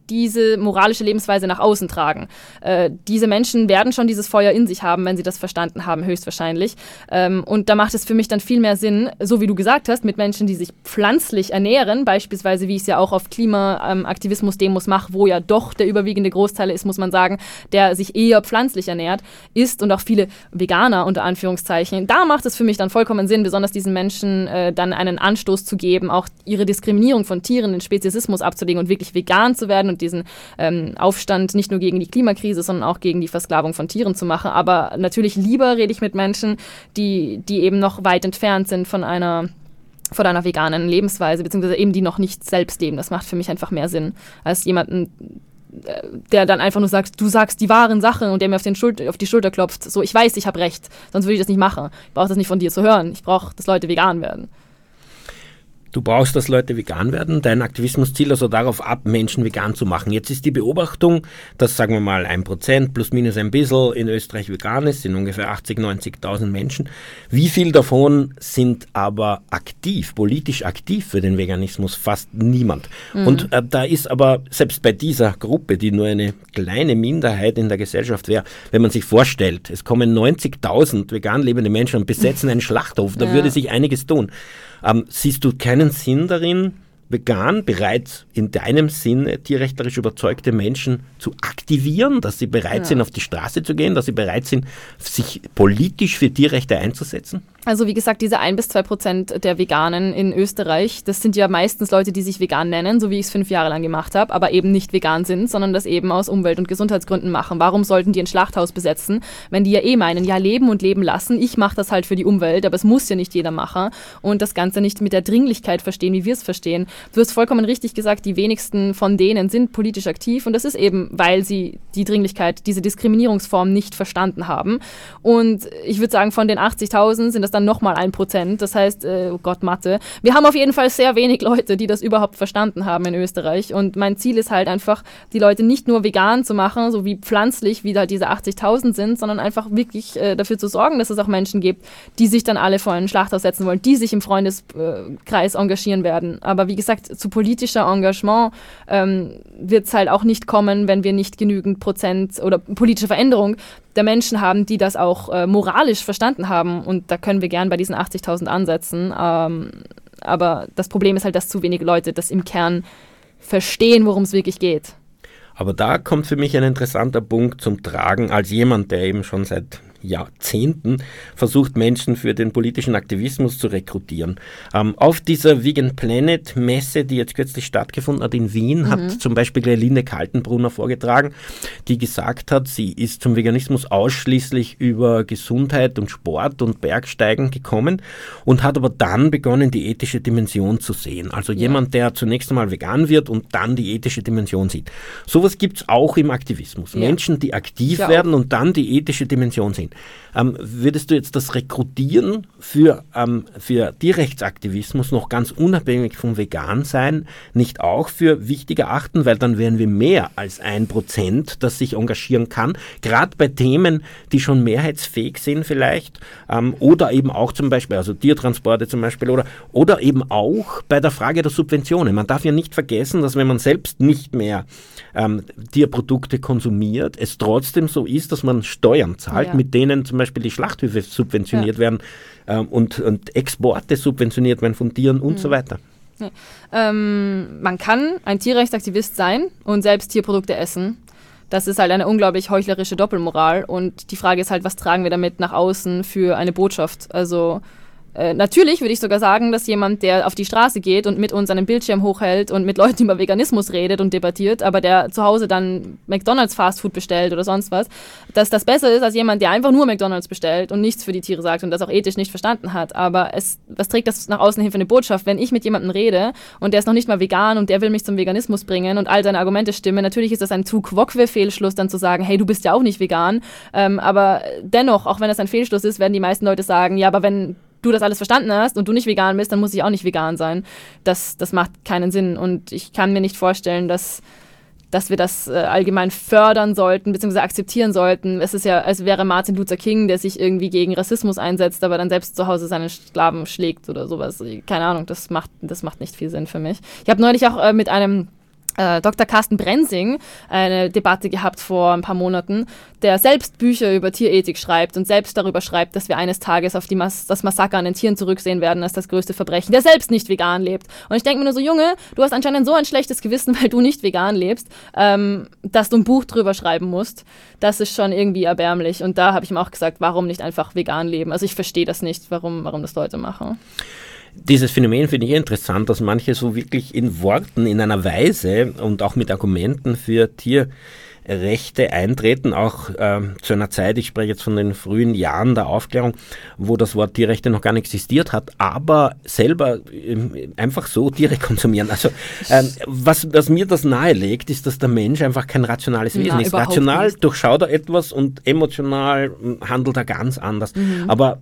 diese moralische Lebensweise nach außen tragen. Äh, diese Menschen werden schon dieses Feuer in sich haben, wenn sie das verstanden haben, höchstwahrscheinlich. Ähm, und da macht es für mich dann viel mehr Sinn, so wie du gesagt hast, mit Menschen, die sich pflanzlich ernähren, beispielsweise wie ich es ja auch auf Klimaaktivismus-Demos mache, wo ja doch der überwiegende Großteil ist, muss man sagen, der sich eher pflanzlich ernährt, ist und auch viele Veganer unter Anführungszeichen. Da macht es für mich dann vollkommen Sinn, besonders diesen Menschen äh, dann einen Anstoß zu geben, auch ihre Diskriminierung von Tieren, den Speziesismus abzulegen und wirklich vegan zu werden und diesen ähm, Aufstand nicht nur gegen die Klimakrise, sondern auch gegen die Versklavung von Tieren zu machen. Aber natürlich lieber rede ich mit Menschen, die, die eben noch weit entfernt sind von einer von einer veganen Lebensweise, beziehungsweise eben die noch nicht selbst leben. Das macht für mich einfach mehr Sinn, als jemanden, äh, der dann einfach nur sagt, du sagst die wahren Sachen und der mir auf, den Schul auf die Schulter klopft. So, ich weiß, ich habe recht, sonst würde ich das nicht machen. Ich brauche das nicht von dir zu hören. Ich brauche, dass Leute vegan werden. Du brauchst, dass Leute vegan werden. Dein Aktivismus zielt also darauf ab, Menschen vegan zu machen. Jetzt ist die Beobachtung, dass, sagen wir mal, ein Prozent plus minus ein bisschen in Österreich vegan ist, sind ungefähr 80, 90.000 Menschen. Wie viel davon sind aber aktiv, politisch aktiv für den Veganismus? Fast niemand. Mhm. Und äh, da ist aber selbst bei dieser Gruppe, die nur eine kleine Minderheit in der Gesellschaft wäre, wenn man sich vorstellt, es kommen 90.000 vegan lebende Menschen und besetzen einen Schlachthof, da ja. würde sich einiges tun. Ähm, siehst du keinen Sinn darin, vegan bereits in deinem Sinne tierrechtlerisch überzeugte Menschen zu aktivieren, dass sie bereit ja. sind, auf die Straße zu gehen, dass sie bereit sind, sich politisch für Tierrechte einzusetzen? Also wie gesagt, diese ein bis zwei Prozent der Veganen in Österreich, das sind ja meistens Leute, die sich vegan nennen, so wie ich es fünf Jahre lang gemacht habe, aber eben nicht vegan sind, sondern das eben aus Umwelt- und Gesundheitsgründen machen. Warum sollten die ein Schlachthaus besetzen, wenn die ja eh meinen, ja leben und leben lassen, ich mache das halt für die Umwelt, aber es muss ja nicht jeder machen und das Ganze nicht mit der Dringlichkeit verstehen, wie wir es verstehen. Du hast vollkommen richtig gesagt, die wenigsten von denen sind politisch aktiv und das ist eben, weil sie die Dringlichkeit, diese Diskriminierungsform nicht verstanden haben. Und ich würde sagen, von den 80.000 sind das dann nochmal ein Prozent. Das heißt, äh, oh Gott, Mathe. Wir haben auf jeden Fall sehr wenig Leute, die das überhaupt verstanden haben in Österreich. Und mein Ziel ist halt einfach, die Leute nicht nur vegan zu machen, so wie pflanzlich, wie da diese 80.000 sind, sondern einfach wirklich äh, dafür zu sorgen, dass es auch Menschen gibt, die sich dann alle vor einen Schlachthaus setzen wollen, die sich im Freundeskreis engagieren werden. Aber wie gesagt, zu politischer Engagement ähm, wird es halt auch nicht kommen, wenn wir nicht genügend Prozent oder politische Veränderung der Menschen haben, die das auch äh, moralisch verstanden haben. Und da können wir gern bei diesen 80.000 ansetzen. Ähm, aber das Problem ist halt, dass zu wenige Leute das im Kern verstehen, worum es wirklich geht. Aber da kommt für mich ein interessanter Punkt zum Tragen als jemand, der eben schon seit Jahrzehnten versucht, Menschen für den politischen Aktivismus zu rekrutieren. Ähm, auf dieser Vegan Planet Messe, die jetzt kürzlich stattgefunden hat in Wien, mhm. hat zum Beispiel Linde Kaltenbrunner vorgetragen, die gesagt hat, sie ist zum Veganismus ausschließlich über Gesundheit und Sport und Bergsteigen gekommen und hat aber dann begonnen, die ethische Dimension zu sehen. Also ja. jemand, der zunächst einmal vegan wird und dann die ethische Dimension sieht. Sowas gibt es auch im Aktivismus. Ja. Menschen, die aktiv werden und dann die ethische Dimension sehen. Ähm, würdest du jetzt das Rekrutieren für, ähm, für Tierrechtsaktivismus noch ganz unabhängig vom Vegan-Sein nicht auch für wichtig erachten? Weil dann wären wir mehr als ein Prozent, das sich engagieren kann, gerade bei Themen, die schon mehrheitsfähig sind vielleicht ähm, oder eben auch zum Beispiel, also Tiertransporte zum Beispiel oder, oder eben auch bei der Frage der Subventionen. Man darf ja nicht vergessen, dass wenn man selbst nicht mehr ähm, Tierprodukte konsumiert, es trotzdem so ist, dass man Steuern zahlt, ja. mit denen zum Beispiel die Schlachthöfe subventioniert ja. werden ähm, und, und Exporte subventioniert werden von Tieren und mhm. so weiter. Ja. Ähm, man kann ein Tierrechtsaktivist sein und selbst Tierprodukte essen. Das ist halt eine unglaublich heuchlerische Doppelmoral. Und die Frage ist halt, was tragen wir damit nach außen für eine Botschaft? Also äh, natürlich würde ich sogar sagen, dass jemand, der auf die Straße geht und mit uns einen Bildschirm hochhält und mit Leuten über Veganismus redet und debattiert, aber der zu Hause dann McDonalds Fastfood bestellt oder sonst was, dass das besser ist als jemand, der einfach nur McDonalds bestellt und nichts für die Tiere sagt und das auch ethisch nicht verstanden hat. Aber es, was trägt das nach außen hin für eine Botschaft, wenn ich mit jemandem rede und der ist noch nicht mal vegan und der will mich zum Veganismus bringen und all seine Argumente stimmen, natürlich ist das ein zu quoque-Fehlschluss, dann zu sagen, hey, du bist ja auch nicht vegan. Ähm, aber dennoch, auch wenn das ein Fehlschluss ist, werden die meisten Leute sagen, ja, aber wenn du das alles verstanden hast und du nicht vegan bist, dann muss ich auch nicht vegan sein. Das, das macht keinen Sinn. Und ich kann mir nicht vorstellen, dass, dass wir das äh, allgemein fördern sollten, beziehungsweise akzeptieren sollten. Es ist ja, als wäre Martin Luther King, der sich irgendwie gegen Rassismus einsetzt, aber dann selbst zu Hause seine Sklaven schlägt oder sowas. Keine Ahnung, das macht, das macht nicht viel Sinn für mich. Ich habe neulich auch äh, mit einem äh, Dr. Carsten Brensing eine Debatte gehabt vor ein paar Monaten, der selbst Bücher über Tierethik schreibt und selbst darüber schreibt, dass wir eines Tages auf Mas das Massaker an den Tieren zurücksehen werden als das größte Verbrechen, der selbst nicht vegan lebt. Und ich denke mir nur so, Junge, du hast anscheinend so ein schlechtes Gewissen, *laughs* weil du nicht vegan lebst, ähm, dass du ein Buch drüber schreiben musst. Das ist schon irgendwie erbärmlich. Und da habe ich ihm auch gesagt, warum nicht einfach vegan leben? Also ich verstehe das nicht, warum, warum das Leute machen dieses Phänomen finde ich interessant, dass manche so wirklich in Worten, in einer Weise und auch mit Argumenten für Tierrechte eintreten, auch äh, zu einer Zeit, ich spreche jetzt von den frühen Jahren der Aufklärung, wo das Wort Tierrechte noch gar nicht existiert hat, aber selber äh, einfach so Tiere *laughs* konsumieren. Also äh, was, was, mir das nahelegt, ist, dass der Mensch einfach kein rationales Wesen Na, ist. Rational nicht. durchschaut er etwas und emotional hm, handelt er ganz anders. Mhm. Aber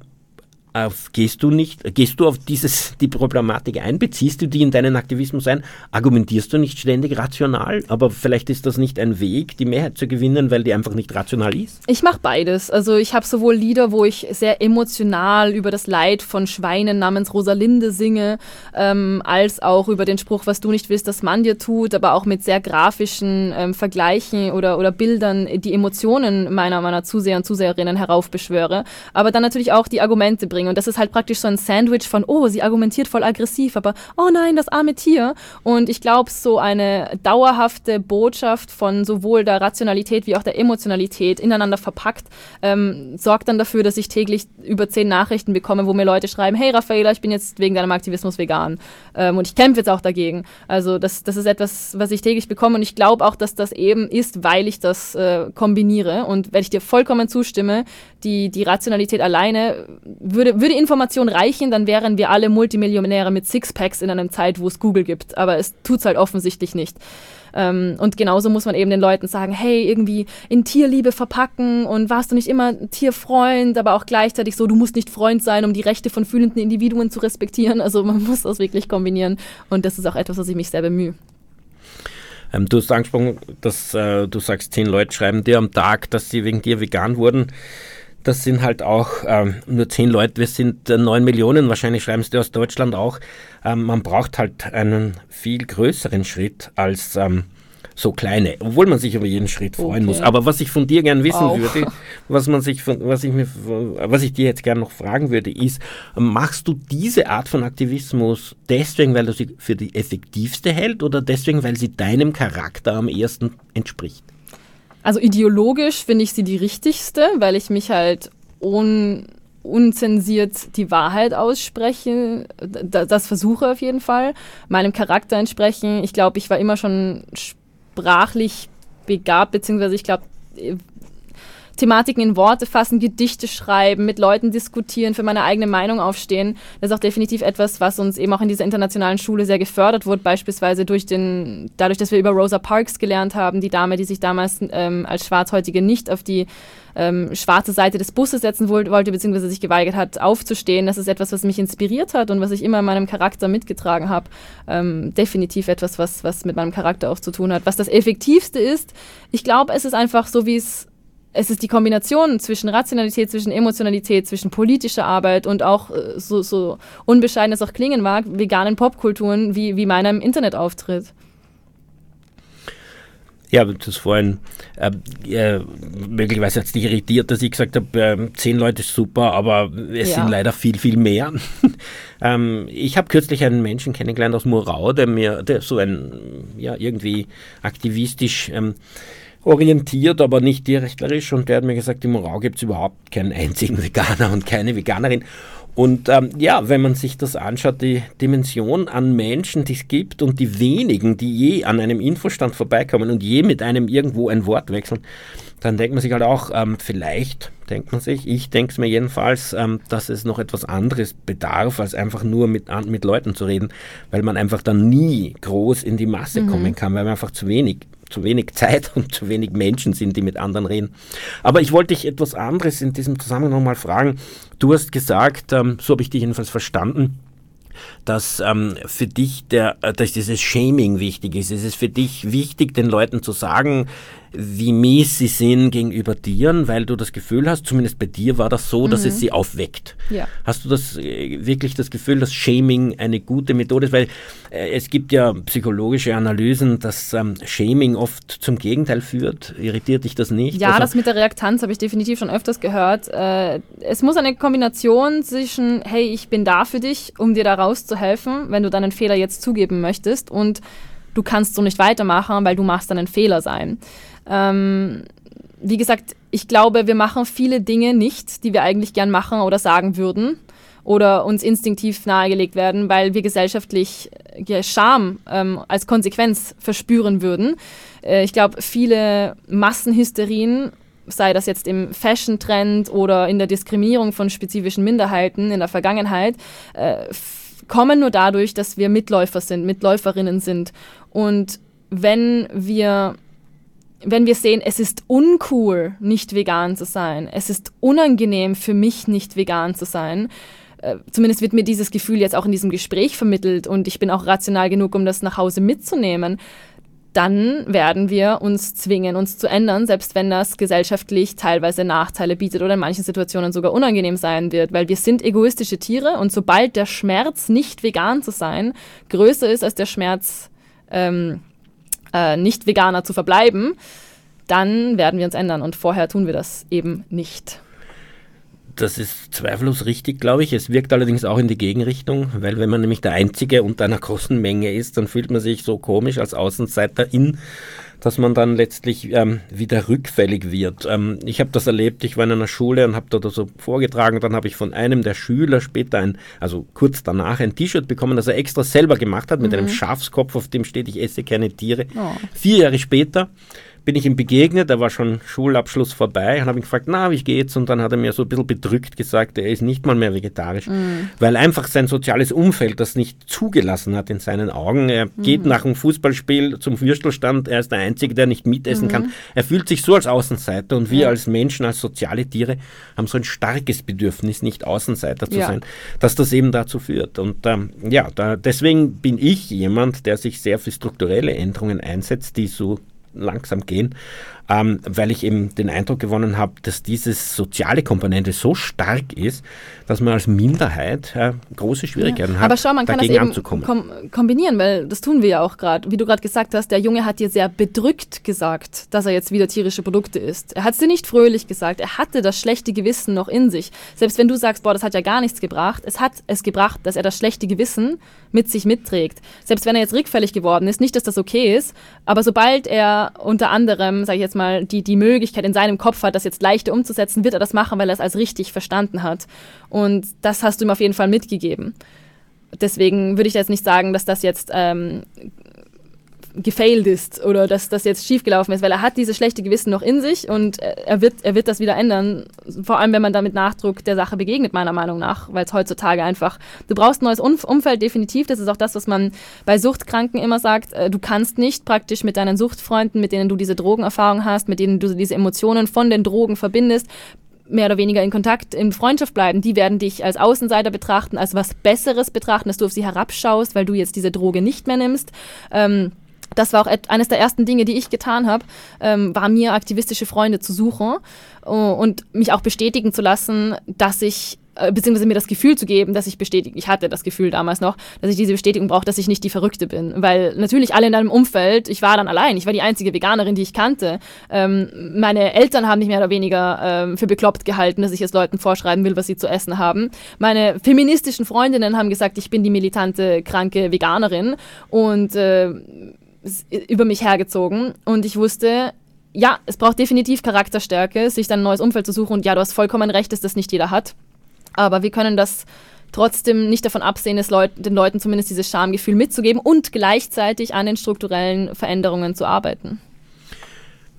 auf, gehst du nicht, gehst du auf dieses, die Problematik ein, beziehst du die in deinen Aktivismus ein, argumentierst du nicht ständig rational, aber vielleicht ist das nicht ein Weg, die Mehrheit zu gewinnen, weil die einfach nicht rational ist? Ich mache beides. Also ich habe sowohl Lieder, wo ich sehr emotional über das Leid von Schweinen namens Rosalinde singe, ähm, als auch über den Spruch, was du nicht willst, dass man dir tut, aber auch mit sehr grafischen ähm, Vergleichen oder, oder Bildern die Emotionen meiner, meiner Zuseher und Zuseherinnen heraufbeschwöre, aber dann natürlich auch die Argumente bringe bringen. Und das ist halt praktisch so ein Sandwich von, oh, sie argumentiert voll aggressiv, aber oh nein, das arme Tier. Und ich glaube, so eine dauerhafte Botschaft von sowohl der Rationalität wie auch der Emotionalität ineinander verpackt, ähm, sorgt dann dafür, dass ich täglich über zehn Nachrichten bekomme, wo mir Leute schreiben, hey Raffaela, ich bin jetzt wegen deinem Aktivismus vegan. Ähm, und ich kämpfe jetzt auch dagegen. Also das, das ist etwas, was ich täglich bekomme. Und ich glaube auch, dass das eben ist, weil ich das äh, kombiniere. Und wenn ich dir vollkommen zustimme, die, die Rationalität alleine würde würde, würde Information reichen, dann wären wir alle Multimillionäre mit Sixpacks in einer Zeit, wo es Google gibt. Aber es tut es halt offensichtlich nicht. Ähm, und genauso muss man eben den Leuten sagen, hey, irgendwie in Tierliebe verpacken und warst du nicht immer Tierfreund, aber auch gleichzeitig so, du musst nicht Freund sein, um die Rechte von fühlenden Individuen zu respektieren. Also man *laughs* muss das wirklich kombinieren und das ist auch etwas, was ich mich sehr bemühe. Ähm, du hast angesprochen, dass äh, du sagst, zehn Leute schreiben dir am Tag, dass sie wegen dir vegan wurden das sind halt auch ähm, nur zehn Leute, wir sind äh, neun Millionen, wahrscheinlich schreiben sie aus Deutschland auch. Ähm, man braucht halt einen viel größeren Schritt als ähm, so kleine, obwohl man sich über jeden Schritt freuen okay. muss. Aber was ich von dir gern wissen auch. würde, was man sich von, was ich mir, was ich dir jetzt gern noch fragen würde, ist, machst du diese Art von Aktivismus deswegen, weil du sie für die effektivste hält oder deswegen, weil sie deinem Charakter am ehesten entspricht? Also ideologisch finde ich sie die richtigste, weil ich mich halt un, unzensiert die Wahrheit ausspreche. Das versuche auf jeden Fall. Meinem Charakter entsprechen. Ich glaube, ich war immer schon sprachlich begabt, beziehungsweise ich glaube, Thematiken in Worte fassen, Gedichte schreiben, mit Leuten diskutieren, für meine eigene Meinung aufstehen. Das ist auch definitiv etwas, was uns eben auch in dieser internationalen Schule sehr gefördert wurde, beispielsweise durch den, dadurch, dass wir über Rosa Parks gelernt haben, die Dame, die sich damals ähm, als Schwarzhäutige nicht auf die ähm, schwarze Seite des Busses setzen wollte, beziehungsweise sich geweigert hat, aufzustehen. Das ist etwas, was mich inspiriert hat und was ich immer in meinem Charakter mitgetragen habe. Ähm, definitiv etwas, was, was mit meinem Charakter auch zu tun hat. Was das Effektivste ist, ich glaube, es ist einfach so, wie es es ist die Kombination zwischen Rationalität, zwischen Emotionalität, zwischen politischer Arbeit und auch äh, so, so unbescheiden es auch klingen mag, veganen Popkulturen wie, wie meiner im Internetauftritt. Ja, das vorhin äh, möglicherweise hat es dich irritiert, dass ich gesagt habe, äh, zehn Leute ist super, aber es ja. sind leider viel, viel mehr. *laughs* ähm, ich habe kürzlich einen Menschen kennengelernt aus Murau, der mir der so ein, ja, irgendwie aktivistisch ähm, orientiert, aber nicht direchtlerisch. Und der hat mir gesagt, im Morau gibt es überhaupt keinen einzigen Veganer und keine Veganerin. Und ähm, ja, wenn man sich das anschaut, die Dimension an Menschen, die es gibt und die wenigen, die je an einem Infostand vorbeikommen und je mit einem irgendwo ein Wort wechseln, dann denkt man sich halt auch, ähm, vielleicht denkt man sich, ich denke es mir jedenfalls, ähm, dass es noch etwas anderes bedarf, als einfach nur mit, mit Leuten zu reden, weil man einfach dann nie groß in die Masse mhm. kommen kann, weil man einfach zu wenig zu wenig Zeit und zu wenig Menschen sind, die mit anderen reden. Aber ich wollte dich etwas anderes in diesem Zusammenhang nochmal fragen. Du hast gesagt, ähm, so habe ich dich jedenfalls verstanden, dass ähm, für dich der, äh, dass dieses Shaming wichtig ist. Es ist für dich wichtig, den Leuten zu sagen, wie mies sie sind gegenüber Tieren, weil du das Gefühl hast, zumindest bei dir war das so, dass mhm. es sie aufweckt. Ja. Hast du das äh, wirklich das Gefühl, dass Shaming eine gute Methode ist? Weil äh, es gibt ja psychologische Analysen, dass ähm, Shaming oft zum Gegenteil führt. Irritiert dich das nicht? Ja, also, das mit der Reaktanz habe ich definitiv schon öfters gehört. Äh, es muss eine Kombination zwischen, hey, ich bin da für dich, um dir da rauszuhelfen, wenn du deinen Fehler jetzt zugeben möchtest und du kannst so nicht weitermachen, weil du machst dann einen Fehler sein. Ähm, wie gesagt, ich glaube, wir machen viele Dinge nicht, die wir eigentlich gern machen oder sagen würden oder uns instinktiv nahegelegt werden, weil wir gesellschaftlich äh, Scham ähm, als Konsequenz verspüren würden. Äh, ich glaube, viele Massenhysterien, sei das jetzt im Fashion-Trend oder in der Diskriminierung von spezifischen Minderheiten in der Vergangenheit, äh, kommen nur dadurch, dass wir Mitläufer sind, Mitläuferinnen sind. Und wenn wir wenn wir sehen, es ist uncool, nicht vegan zu sein, es ist unangenehm für mich, nicht vegan zu sein, äh, zumindest wird mir dieses Gefühl jetzt auch in diesem Gespräch vermittelt und ich bin auch rational genug, um das nach Hause mitzunehmen, dann werden wir uns zwingen, uns zu ändern, selbst wenn das gesellschaftlich teilweise Nachteile bietet oder in manchen Situationen sogar unangenehm sein wird, weil wir sind egoistische Tiere und sobald der Schmerz, nicht vegan zu sein, größer ist als der Schmerz, ähm, äh, nicht Veganer zu verbleiben, dann werden wir uns ändern und vorher tun wir das eben nicht. Das ist zweifellos richtig, glaube ich. Es wirkt allerdings auch in die Gegenrichtung, weil wenn man nämlich der Einzige unter einer großen Menge ist, dann fühlt man sich so komisch als Außenseiterin, dass man dann letztlich ähm, wieder rückfällig wird. Ähm, ich habe das erlebt, ich war in einer Schule und habe dort so vorgetragen, dann habe ich von einem der Schüler später ein, also kurz danach ein T-Shirt bekommen, das er extra selber gemacht hat, mit mhm. einem Schafskopf, auf dem steht, ich esse keine Tiere. Oh. Vier Jahre später bin ich ihm begegnet, da war schon Schulabschluss vorbei und habe ihn gefragt, na, wie geht's? Und dann hat er mir so ein bisschen bedrückt gesagt, er ist nicht mal mehr vegetarisch, mm. weil einfach sein soziales Umfeld das nicht zugelassen hat in seinen Augen. Er mm. geht nach einem Fußballspiel zum Würstelstand, er ist der Einzige, der nicht mitessen mm. kann. Er fühlt sich so als Außenseiter und wir als Menschen, als soziale Tiere haben so ein starkes Bedürfnis, nicht Außenseiter zu ja. sein, dass das eben dazu führt. Und ähm, ja, da, deswegen bin ich jemand, der sich sehr für strukturelle Änderungen einsetzt, die so langsam gehen, ähm, weil ich eben den Eindruck gewonnen habe, dass diese soziale Komponente so stark ist, dass man als Minderheit äh, große Schwierigkeiten ja. hat, Aber schau, man kann das eben kom kombinieren, weil das tun wir ja auch gerade. Wie du gerade gesagt hast, der Junge hat dir sehr bedrückt gesagt, dass er jetzt wieder tierische Produkte isst. Er hat es dir nicht fröhlich gesagt. Er hatte das schlechte Gewissen noch in sich. Selbst wenn du sagst, boah, das hat ja gar nichts gebracht, es hat es gebracht, dass er das schlechte Gewissen mit sich mitträgt. Selbst wenn er jetzt rückfällig geworden ist, nicht, dass das okay ist, aber sobald er unter anderem, sage ich jetzt mal, die, die Möglichkeit in seinem Kopf hat, das jetzt leichter umzusetzen, wird er das machen, weil er es als richtig verstanden hat. Und das hast du ihm auf jeden Fall mitgegeben. Deswegen würde ich jetzt nicht sagen, dass das jetzt ähm, gefailed ist oder dass das jetzt schiefgelaufen ist, weil er hat dieses schlechte Gewissen noch in sich und er wird, er wird das wieder ändern. Vor allem, wenn man da mit Nachdruck der Sache begegnet, meiner Meinung nach, weil es heutzutage einfach, du brauchst ein neues Umfeld definitiv. Das ist auch das, was man bei Suchtkranken immer sagt. Äh, du kannst nicht praktisch mit deinen Suchtfreunden, mit denen du diese Drogenerfahrung hast, mit denen du diese Emotionen von den Drogen verbindest, mehr oder weniger in Kontakt, in Freundschaft bleiben, die werden dich als Außenseiter betrachten, als was Besseres betrachten, dass du auf sie herabschaust, weil du jetzt diese Droge nicht mehr nimmst. Ähm, das war auch eines der ersten Dinge, die ich getan habe, ähm, war mir aktivistische Freunde zu suchen uh, und mich auch bestätigen zu lassen, dass ich äh, beziehungsweise mir das Gefühl zu geben, dass ich bestätigt, ich hatte das Gefühl damals noch, dass ich diese Bestätigung brauche, dass ich nicht die Verrückte bin. Weil natürlich alle in deinem Umfeld, ich war dann allein, ich war die einzige Veganerin, die ich kannte. Ähm, meine Eltern haben mich mehr oder weniger ähm, für bekloppt gehalten, dass ich es Leuten vorschreiben will, was sie zu essen haben. Meine feministischen Freundinnen haben gesagt, ich bin die militante, kranke Veganerin und äh, über mich hergezogen und ich wusste, ja, es braucht definitiv Charakterstärke, sich dann ein neues Umfeld zu suchen und ja, du hast vollkommen recht, dass das nicht jeder hat. Aber wir können das trotzdem nicht davon absehen, es Leut den Leuten zumindest dieses Schamgefühl mitzugeben und gleichzeitig an den strukturellen Veränderungen zu arbeiten.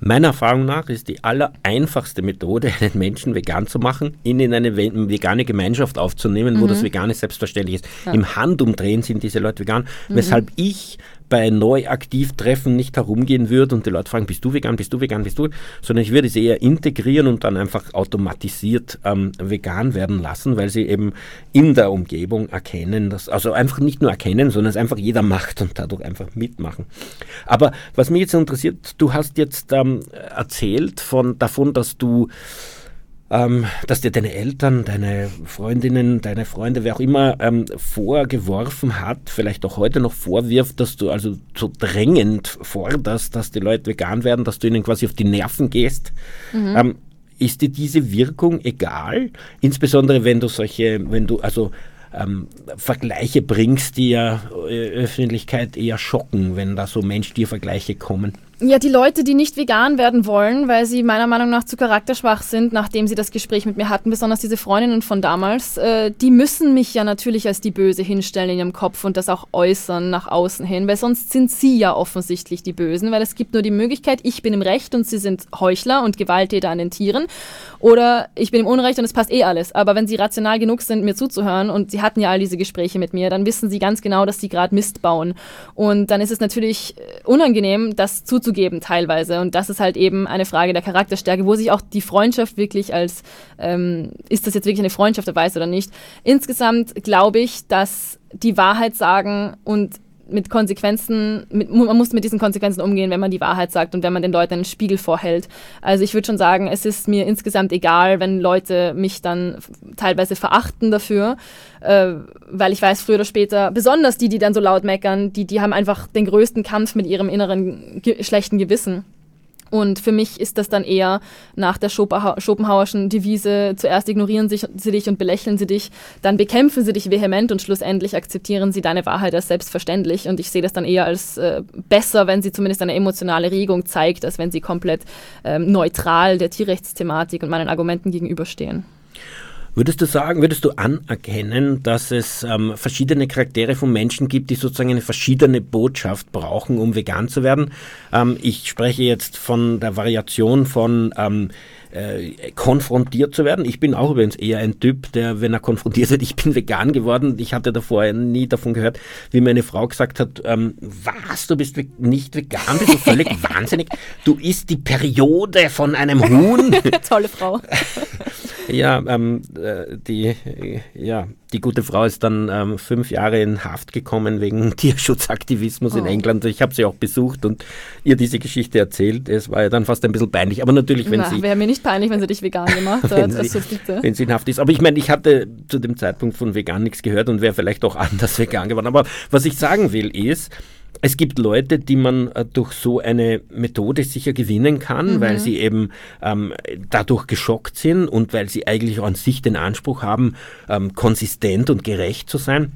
Meiner Erfahrung nach ist die allereinfachste Methode, *laughs* einen Menschen vegan zu machen, ihn in eine vegane Gemeinschaft aufzunehmen, mhm. wo das Vegane selbstverständlich ist. Ja. Im Handumdrehen sind diese Leute vegan, mhm. weshalb ich bei Neuaktivtreffen nicht herumgehen würde und die Leute fragen, bist du vegan, bist du vegan, bist du, sondern ich würde sie eher integrieren und dann einfach automatisiert ähm, vegan werden lassen, weil sie eben in der Umgebung erkennen, dass, also einfach nicht nur erkennen, sondern es einfach jeder macht und dadurch einfach mitmachen. Aber was mich jetzt interessiert, du hast jetzt ähm, erzählt von, davon, dass du ähm, dass dir deine Eltern, deine Freundinnen, deine Freunde, wer auch immer, ähm, vorgeworfen hat, vielleicht auch heute noch vorwirft, dass du also so drängend forderst, dass die Leute vegan werden, dass du ihnen quasi auf die Nerven gehst. Mhm. Ähm, ist dir diese Wirkung egal? Insbesondere wenn du solche, wenn du also ähm, Vergleiche bringst, die ja äh, Öffentlichkeit eher schocken, wenn da so Mensch-Tier-Vergleiche kommen. Ja, die Leute, die nicht vegan werden wollen, weil sie meiner Meinung nach zu charakterschwach sind, nachdem sie das Gespräch mit mir hatten, besonders diese Freundinnen von damals, äh, die müssen mich ja natürlich als die Böse hinstellen in ihrem Kopf und das auch äußern nach außen hin, weil sonst sind sie ja offensichtlich die Bösen, weil es gibt nur die Möglichkeit, ich bin im Recht und sie sind Heuchler und Gewalttäter an den Tieren oder ich bin im Unrecht und es passt eh alles. Aber wenn sie rational genug sind, mir zuzuhören und sie hatten ja all diese Gespräche mit mir, dann wissen sie ganz genau, dass sie gerade Mist bauen. Und dann ist es natürlich äh, unangenehm, das zuzugeben zuzugeben teilweise. Und das ist halt eben eine Frage der Charakterstärke, wo sich auch die Freundschaft wirklich als, ähm, ist das jetzt wirklich eine Freundschaft, erweist oder nicht. Insgesamt glaube ich, dass die Wahrheit sagen und mit Konsequenzen, mit, man muss mit diesen Konsequenzen umgehen, wenn man die Wahrheit sagt und wenn man den Leuten einen Spiegel vorhält. Also ich würde schon sagen, es ist mir insgesamt egal, wenn Leute mich dann teilweise verachten dafür, äh, weil ich weiß, früher oder später, besonders die, die dann so laut meckern, die, die haben einfach den größten Kampf mit ihrem inneren ge schlechten Gewissen. Und für mich ist das dann eher nach der Schopenhauerschen Devise, zuerst ignorieren sie dich und belächeln sie dich, dann bekämpfen sie dich vehement und schlussendlich akzeptieren sie deine Wahrheit als selbstverständlich. Und ich sehe das dann eher als äh, besser, wenn sie zumindest eine emotionale Regung zeigt, als wenn sie komplett ähm, neutral der Tierrechtsthematik und meinen Argumenten gegenüberstehen. Würdest du sagen, würdest du anerkennen, dass es ähm, verschiedene Charaktere von Menschen gibt, die sozusagen eine verschiedene Botschaft brauchen, um vegan zu werden? Ähm, ich spreche jetzt von der Variation von ähm, äh, konfrontiert zu werden. Ich bin auch übrigens eher ein Typ, der, wenn er konfrontiert wird, ich bin vegan geworden. Ich hatte davor nie davon gehört, wie meine Frau gesagt hat, ähm, was, du bist nicht vegan, bist du völlig *laughs* wahnsinnig. Du isst die Periode von einem Huhn. *laughs* Tolle Frau. *laughs* ja, ähm, äh, die, ja, die gute Frau ist dann ähm, fünf Jahre in Haft gekommen wegen *laughs* Tierschutzaktivismus oh. in England. Ich habe sie auch besucht und ihr diese Geschichte erzählt. Es war ja dann fast ein bisschen peinlich. Aber natürlich, wenn Na, sie. Wäre mir nicht peinlich, wenn sie dich vegan gemacht *laughs* hat. wenn, also sie, wenn sie in Haft ist. Aber ich meine, ich hatte zu dem Zeitpunkt von vegan nichts gehört und wäre vielleicht auch *laughs* anders vegan geworden. Aber was ich sagen will ist, es gibt Leute, die man äh, durch so eine Methode sicher gewinnen kann, mhm. weil sie eben ähm, dadurch geschockt sind und weil sie eigentlich auch an sich den Anspruch haben, ähm, konsistent und gerecht zu sein.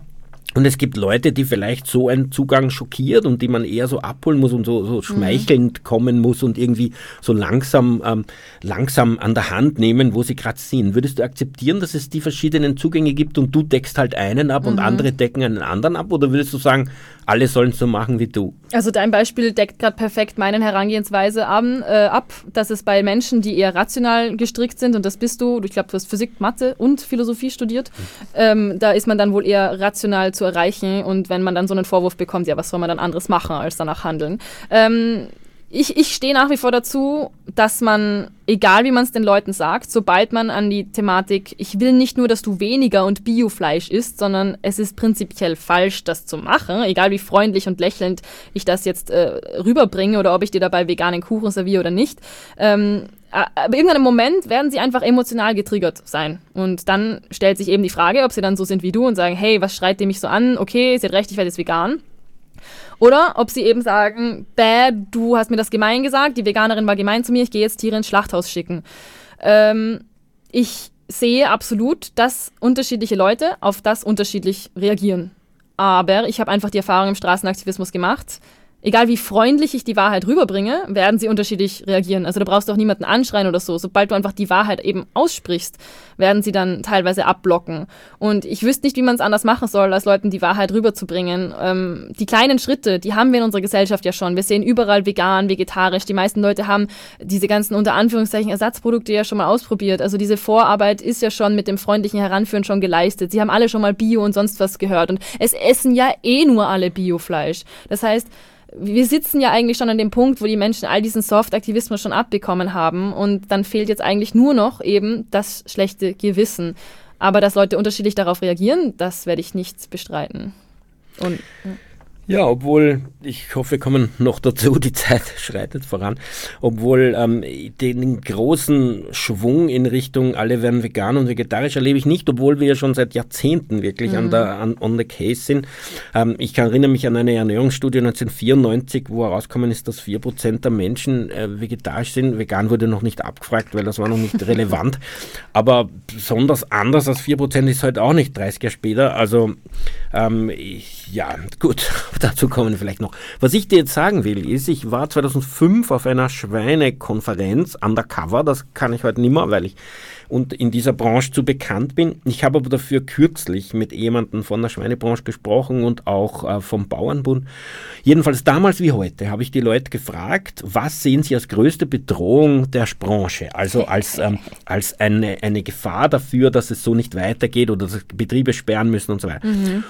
Und es gibt Leute, die vielleicht so ein Zugang schockiert und die man eher so abholen muss und so, so mhm. schmeichelnd mhm. kommen muss und irgendwie so langsam, ähm, langsam an der Hand nehmen, wo sie gerade sind. Würdest du akzeptieren, dass es die verschiedenen Zugänge gibt und du deckst halt einen ab mhm. und andere decken einen anderen ab? Oder würdest du sagen, alle sollen so machen wie du? Also dein Beispiel deckt gerade perfekt meine Herangehensweise ab, äh, ab, dass es bei Menschen, die eher rational gestrickt sind, und das bist du, ich glaube, du hast Physik, Mathe und Philosophie studiert, ähm, da ist man dann wohl eher rational zu erreichen. Und wenn man dann so einen Vorwurf bekommt, ja, was soll man dann anderes machen, als danach handeln? Ähm, ich, ich stehe nach wie vor dazu, dass man, egal wie man es den Leuten sagt, sobald man an die Thematik, ich will nicht nur, dass du weniger und Biofleisch isst, sondern es ist prinzipiell falsch, das zu machen, egal wie freundlich und lächelnd ich das jetzt äh, rüberbringe oder ob ich dir dabei veganen Kuchen serviere oder nicht. Ähm, aber irgendeinem Moment werden sie einfach emotional getriggert sein. Und dann stellt sich eben die Frage, ob sie dann so sind wie du und sagen, hey, was schreit ihr mich so an? Okay, sie hat recht, ich werde jetzt vegan. Oder ob sie eben sagen, bäh, du hast mir das gemein gesagt, die Veganerin war gemein zu mir, ich gehe jetzt Tiere ins Schlachthaus schicken. Ähm, ich sehe absolut, dass unterschiedliche Leute auf das unterschiedlich reagieren. Aber ich habe einfach die Erfahrung im Straßenaktivismus gemacht, egal wie freundlich ich die Wahrheit rüberbringe, werden sie unterschiedlich reagieren. Also da brauchst du auch niemanden anschreien oder so. Sobald du einfach die Wahrheit eben aussprichst, werden sie dann teilweise abblocken. Und ich wüsste nicht, wie man es anders machen soll, als Leuten die Wahrheit rüberzubringen. Ähm, die kleinen Schritte, die haben wir in unserer Gesellschaft ja schon. Wir sehen überall vegan, vegetarisch. Die meisten Leute haben diese ganzen unter Anführungszeichen Ersatzprodukte ja schon mal ausprobiert. Also diese Vorarbeit ist ja schon mit dem freundlichen Heranführen schon geleistet. Sie haben alle schon mal Bio und sonst was gehört. Und es essen ja eh nur alle Biofleisch. Das heißt, wir sitzen ja eigentlich schon an dem Punkt, wo die Menschen all diesen Soft-Aktivismus schon abbekommen haben und dann fehlt jetzt eigentlich nur noch eben das schlechte Gewissen. Aber dass Leute unterschiedlich darauf reagieren, das werde ich nicht bestreiten. Und, ja. Ja, obwohl, ich hoffe, wir kommen noch dazu, die Zeit *laughs* schreitet voran, obwohl ähm, den großen Schwung in Richtung alle werden vegan und vegetarisch erlebe ich nicht, obwohl wir ja schon seit Jahrzehnten wirklich mhm. an der, an, on the case sind. Ähm, ich kann erinnere mich an eine Ernährungsstudie 1994, wo herausgekommen ist, dass 4% der Menschen äh, vegetarisch sind. Vegan wurde noch nicht abgefragt, weil das war noch nicht *laughs* relevant. Aber besonders anders als 4% ist halt auch nicht 30 Jahre später. Also ähm, ich, ja, gut dazu kommen wir vielleicht noch. Was ich dir jetzt sagen will, ist, ich war 2005 auf einer Schweinekonferenz undercover, das kann ich heute nicht mehr, weil ich und in dieser Branche zu bekannt bin. Ich habe aber dafür kürzlich mit jemandem von der Schweinebranche gesprochen und auch äh, vom Bauernbund. Jedenfalls damals wie heute habe ich die Leute gefragt, was sehen sie als größte Bedrohung der Branche? Also als, ähm, als eine, eine Gefahr dafür, dass es so nicht weitergeht oder dass Betriebe sperren müssen und so weiter. Mhm.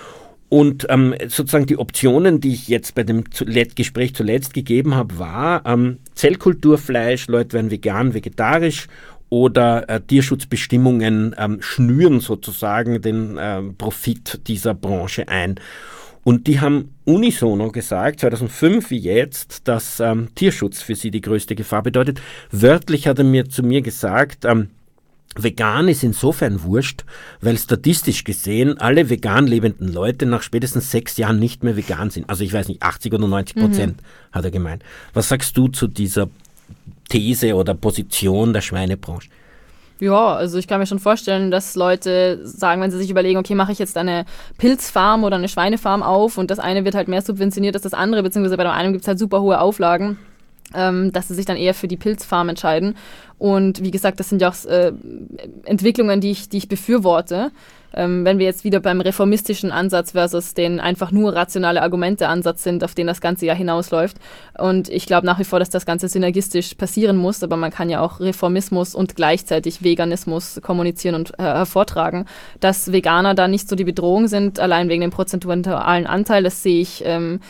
Und ähm, sozusagen die Optionen, die ich jetzt bei dem Gespräch zuletzt gegeben habe, war ähm, Zellkulturfleisch, Leute werden vegan, vegetarisch oder äh, Tierschutzbestimmungen ähm, schnüren sozusagen den äh, Profit dieser Branche ein. Und die haben unisono gesagt, 2005 wie jetzt, dass ähm, Tierschutz für sie die größte Gefahr bedeutet. Wörtlich hat er mir zu mir gesagt, ähm, Vegan ist insofern wurscht, weil statistisch gesehen alle vegan lebenden Leute nach spätestens sechs Jahren nicht mehr vegan sind. Also ich weiß nicht, 80 oder 90 Prozent, mhm. hat er gemeint. Was sagst du zu dieser These oder Position der Schweinebranche? Ja, also ich kann mir schon vorstellen, dass Leute sagen, wenn sie sich überlegen, okay, mache ich jetzt eine Pilzfarm oder eine Schweinefarm auf und das eine wird halt mehr subventioniert als das andere, beziehungsweise bei dem einen gibt es halt super hohe Auflagen ähm, dass sie sich dann eher für die Pilzfarm entscheiden. Und wie gesagt, das sind ja auch äh, Entwicklungen, die ich, die ich befürworte. Ähm, wenn wir jetzt wieder beim reformistischen Ansatz versus den einfach nur rationale Argumente Ansatz sind, auf den das ganze ja hinausläuft. Und ich glaube nach wie vor, dass das Ganze synergistisch passieren muss, aber man kann ja auch Reformismus und gleichzeitig Veganismus kommunizieren und äh, hervortragen. Dass Veganer da nicht so die Bedrohung sind, allein wegen dem prozentualen Anteil, das sehe ich. Ähm,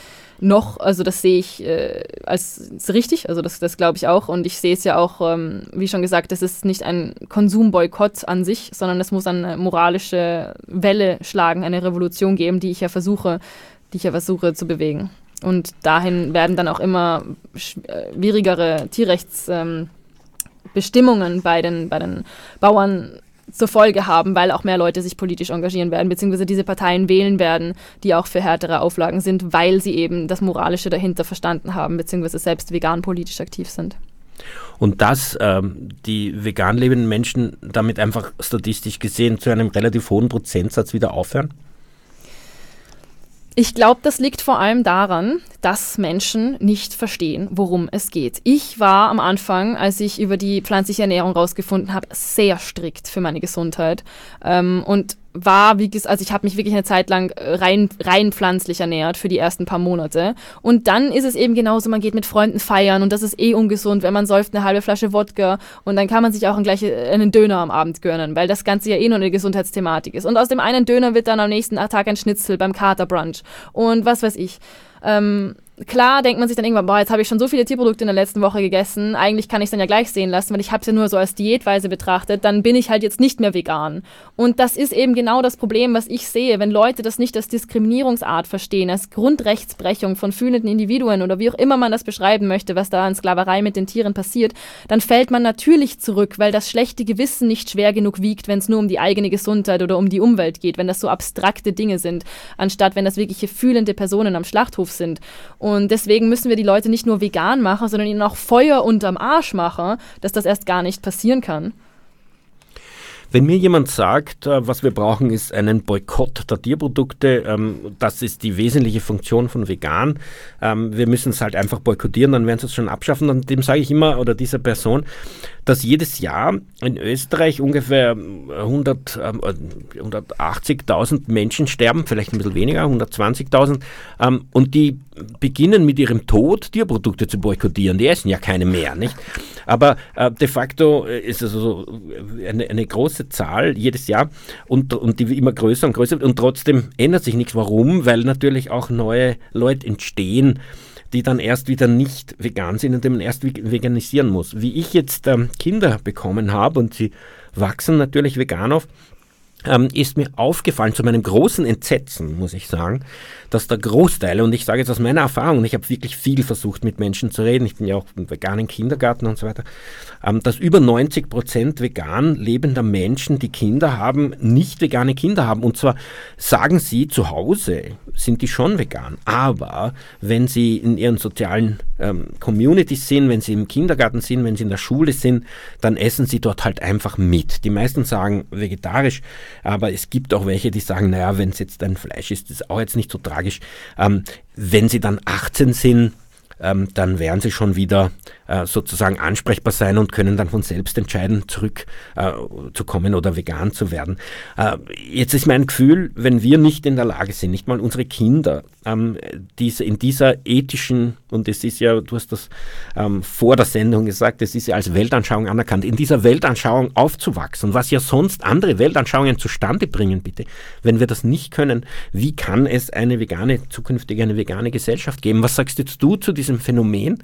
noch, also das sehe ich äh, als richtig, also das, das glaube ich auch. Und ich sehe es ja auch, ähm, wie schon gesagt, das ist nicht ein Konsumboykott an sich, sondern es muss eine moralische Welle schlagen, eine Revolution geben, die ich ja versuche, die ich ja versuche zu bewegen. Und dahin werden dann auch immer äh, schwierigere Tierrechtsbestimmungen ähm, bei, den, bei den Bauern zur Folge haben, weil auch mehr Leute sich politisch engagieren werden, beziehungsweise diese Parteien wählen werden, die auch für härtere Auflagen sind, weil sie eben das Moralische dahinter verstanden haben, beziehungsweise selbst vegan politisch aktiv sind. Und dass ähm, die vegan lebenden Menschen damit einfach statistisch gesehen zu einem relativ hohen Prozentsatz wieder aufhören? Ich glaube, das liegt vor allem daran, dass Menschen nicht verstehen, worum es geht. Ich war am Anfang, als ich über die pflanzliche Ernährung rausgefunden habe, sehr strikt für meine Gesundheit ähm, und war, wie gesagt, also ich habe mich wirklich eine Zeit lang äh, rein, rein pflanzlich ernährt für die ersten paar Monate. Und dann ist es eben genauso, man geht mit Freunden feiern und das ist eh ungesund, wenn man säuft eine halbe Flasche Wodka und dann kann man sich auch gleich äh, einen Döner am Abend gönnen, weil das Ganze ja eh nur eine Gesundheitsthematik ist. Und aus dem einen Döner wird dann am nächsten Tag ein Schnitzel beim Katerbrunch und was weiß ich. Ähm, klar denkt man sich dann irgendwann, boah, jetzt habe ich schon so viele Tierprodukte in der letzten Woche gegessen, eigentlich kann ich es dann ja gleich sehen lassen, weil ich habe es ja nur so als Diätweise betrachtet, dann bin ich halt jetzt nicht mehr vegan. Und das ist eben genau das Problem, was ich sehe, wenn Leute das nicht als Diskriminierungsart verstehen, als Grundrechtsbrechung von fühlenden Individuen oder wie auch immer man das beschreiben möchte, was da an Sklaverei mit den Tieren passiert, dann fällt man natürlich zurück, weil das schlechte Gewissen nicht schwer genug wiegt, wenn es nur um die eigene Gesundheit oder um die Umwelt geht, wenn das so abstrakte Dinge sind, anstatt wenn das wirkliche fühlende Personen am Schlachthof sind. Und deswegen müssen wir die Leute nicht nur vegan machen, sondern ihnen auch Feuer unterm Arsch machen, dass das erst gar nicht passieren kann. Wenn mir jemand sagt, äh, was wir brauchen, ist einen Boykott der Tierprodukte, ähm, das ist die wesentliche Funktion von vegan. Ähm, wir müssen es halt einfach boykottieren, dann werden sie es schon abschaffen. Und dem sage ich immer, oder dieser Person, dass jedes Jahr in Österreich ungefähr 100, ähm, 180.000 Menschen sterben, vielleicht ein bisschen weniger, 120.000, ähm, und die beginnen mit ihrem Tod Tierprodukte zu boykottieren. Die essen ja keine mehr, nicht? Aber äh, de facto äh, ist es also eine, eine, große Zahl jedes Jahr und, und die immer größer und größer und trotzdem ändert sich nichts. Warum? Weil natürlich auch neue Leute entstehen, die dann erst wieder nicht vegan sind und die man erst veganisieren muss. Wie ich jetzt ähm, Kinder bekommen habe und sie wachsen natürlich vegan auf, ähm, ist mir aufgefallen, zu meinem großen Entsetzen, muss ich sagen, dass der Großteil, und ich sage jetzt aus meiner Erfahrung, und ich habe wirklich viel versucht mit Menschen zu reden, ich bin ja auch im veganen Kindergarten und so weiter, ähm, dass über 90 Prozent vegan lebender Menschen, die Kinder haben, nicht vegane Kinder haben. Und zwar sagen sie, zu Hause sind die schon vegan, aber wenn sie in ihren sozialen ähm, Communities sind, wenn sie im Kindergarten sind, wenn sie in der Schule sind, dann essen sie dort halt einfach mit. Die meisten sagen vegetarisch, aber es gibt auch welche, die sagen, naja, wenn es jetzt ein Fleisch ist, ist auch jetzt nicht so tragisch. Ähm, wenn sie dann 18 sind, ähm, dann werden sie schon wieder sozusagen ansprechbar sein und können dann von selbst entscheiden, zurückzukommen äh, oder vegan zu werden. Äh, jetzt ist mein Gefühl, wenn wir nicht in der Lage sind, nicht mal unsere Kinder ähm, diese, in dieser ethischen, und es ist ja, du hast das ähm, vor der Sendung gesagt, es ist ja als Weltanschauung anerkannt, in dieser Weltanschauung aufzuwachsen, was ja sonst andere Weltanschauungen zustande bringen, bitte. Wenn wir das nicht können, wie kann es eine vegane, zukünftige eine vegane Gesellschaft geben? Was sagst jetzt du zu diesem Phänomen?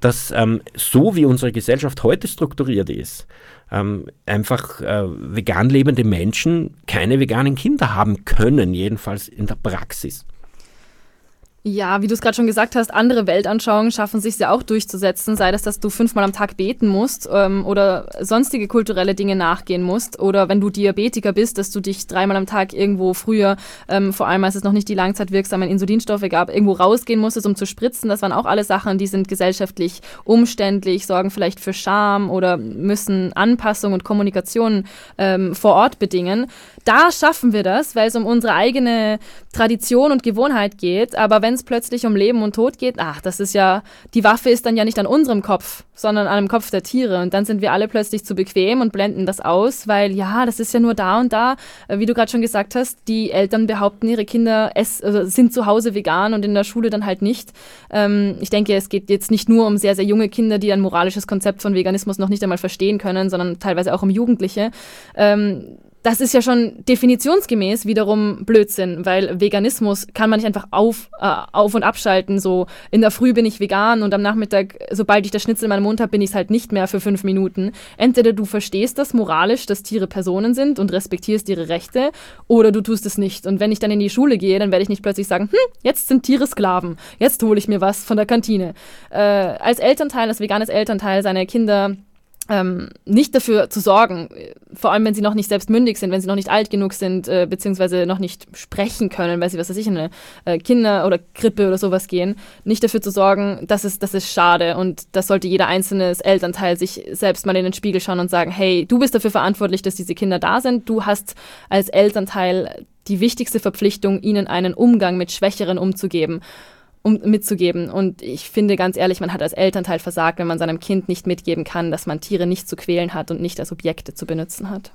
Dass ähm, so wie unsere Gesellschaft heute strukturiert ist, ähm, einfach äh, vegan lebende Menschen keine veganen Kinder haben können, jedenfalls in der Praxis. Ja, wie du es gerade schon gesagt hast, andere Weltanschauungen schaffen sich ja auch durchzusetzen, sei das, dass du fünfmal am Tag beten musst ähm, oder sonstige kulturelle Dinge nachgehen musst oder wenn du Diabetiker bist, dass du dich dreimal am Tag irgendwo früher, ähm, vor allem als es noch nicht die langzeitwirksamen Insulinstoffe gab, irgendwo rausgehen musstest, um zu spritzen. Das waren auch alle Sachen, die sind gesellschaftlich umständlich, sorgen vielleicht für Scham oder müssen Anpassung und Kommunikation ähm, vor Ort bedingen. Da schaffen wir das, weil es um unsere eigene Tradition und Gewohnheit geht, aber wenn wenn es plötzlich um Leben und Tod geht, ach, das ist ja, die Waffe ist dann ja nicht an unserem Kopf, sondern an dem Kopf der Tiere. Und dann sind wir alle plötzlich zu bequem und blenden das aus, weil ja, das ist ja nur da und da. Äh, wie du gerade schon gesagt hast, die Eltern behaupten, ihre Kinder es, also sind zu Hause vegan und in der Schule dann halt nicht. Ähm, ich denke, es geht jetzt nicht nur um sehr, sehr junge Kinder, die ein moralisches Konzept von Veganismus noch nicht einmal verstehen können, sondern teilweise auch um Jugendliche. Ähm, das ist ja schon definitionsgemäß wiederum Blödsinn, weil Veganismus kann man nicht einfach auf, äh, auf und abschalten. So in der Früh bin ich vegan und am Nachmittag, sobald ich das Schnitzel in meinem Mund habe, bin ich es halt nicht mehr für fünf Minuten. Entweder du verstehst das moralisch, dass Tiere Personen sind und respektierst ihre Rechte, oder du tust es nicht. Und wenn ich dann in die Schule gehe, dann werde ich nicht plötzlich sagen, hm, jetzt sind Tiere Sklaven, jetzt hole ich mir was von der Kantine. Äh, als Elternteil, als veganes Elternteil seine Kinder ähm, nicht dafür zu sorgen, vor allem wenn sie noch nicht selbst mündig sind, wenn sie noch nicht alt genug sind, äh, beziehungsweise noch nicht sprechen können, weil sie, was weiß ich, in eine äh, Kinder- oder Krippe oder sowas gehen, nicht dafür zu sorgen, das ist, das ist schade und das sollte jeder einzelne Elternteil sich selbst mal in den Spiegel schauen und sagen, hey, du bist dafür verantwortlich, dass diese Kinder da sind, du hast als Elternteil die wichtigste Verpflichtung, ihnen einen Umgang mit Schwächeren umzugeben um mitzugeben. Und ich finde ganz ehrlich, man hat als Elternteil versagt, wenn man seinem Kind nicht mitgeben kann, dass man Tiere nicht zu quälen hat und nicht als Objekte zu benutzen hat.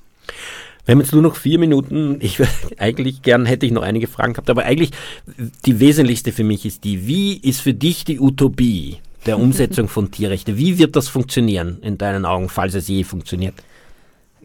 Wir haben jetzt nur noch vier Minuten. Ich *laughs* eigentlich gern hätte ich noch einige Fragen gehabt, aber eigentlich die wesentlichste für mich ist die: Wie ist für dich die Utopie der Umsetzung von Tierrechte? Wie wird das funktionieren in deinen Augen, falls es je funktioniert?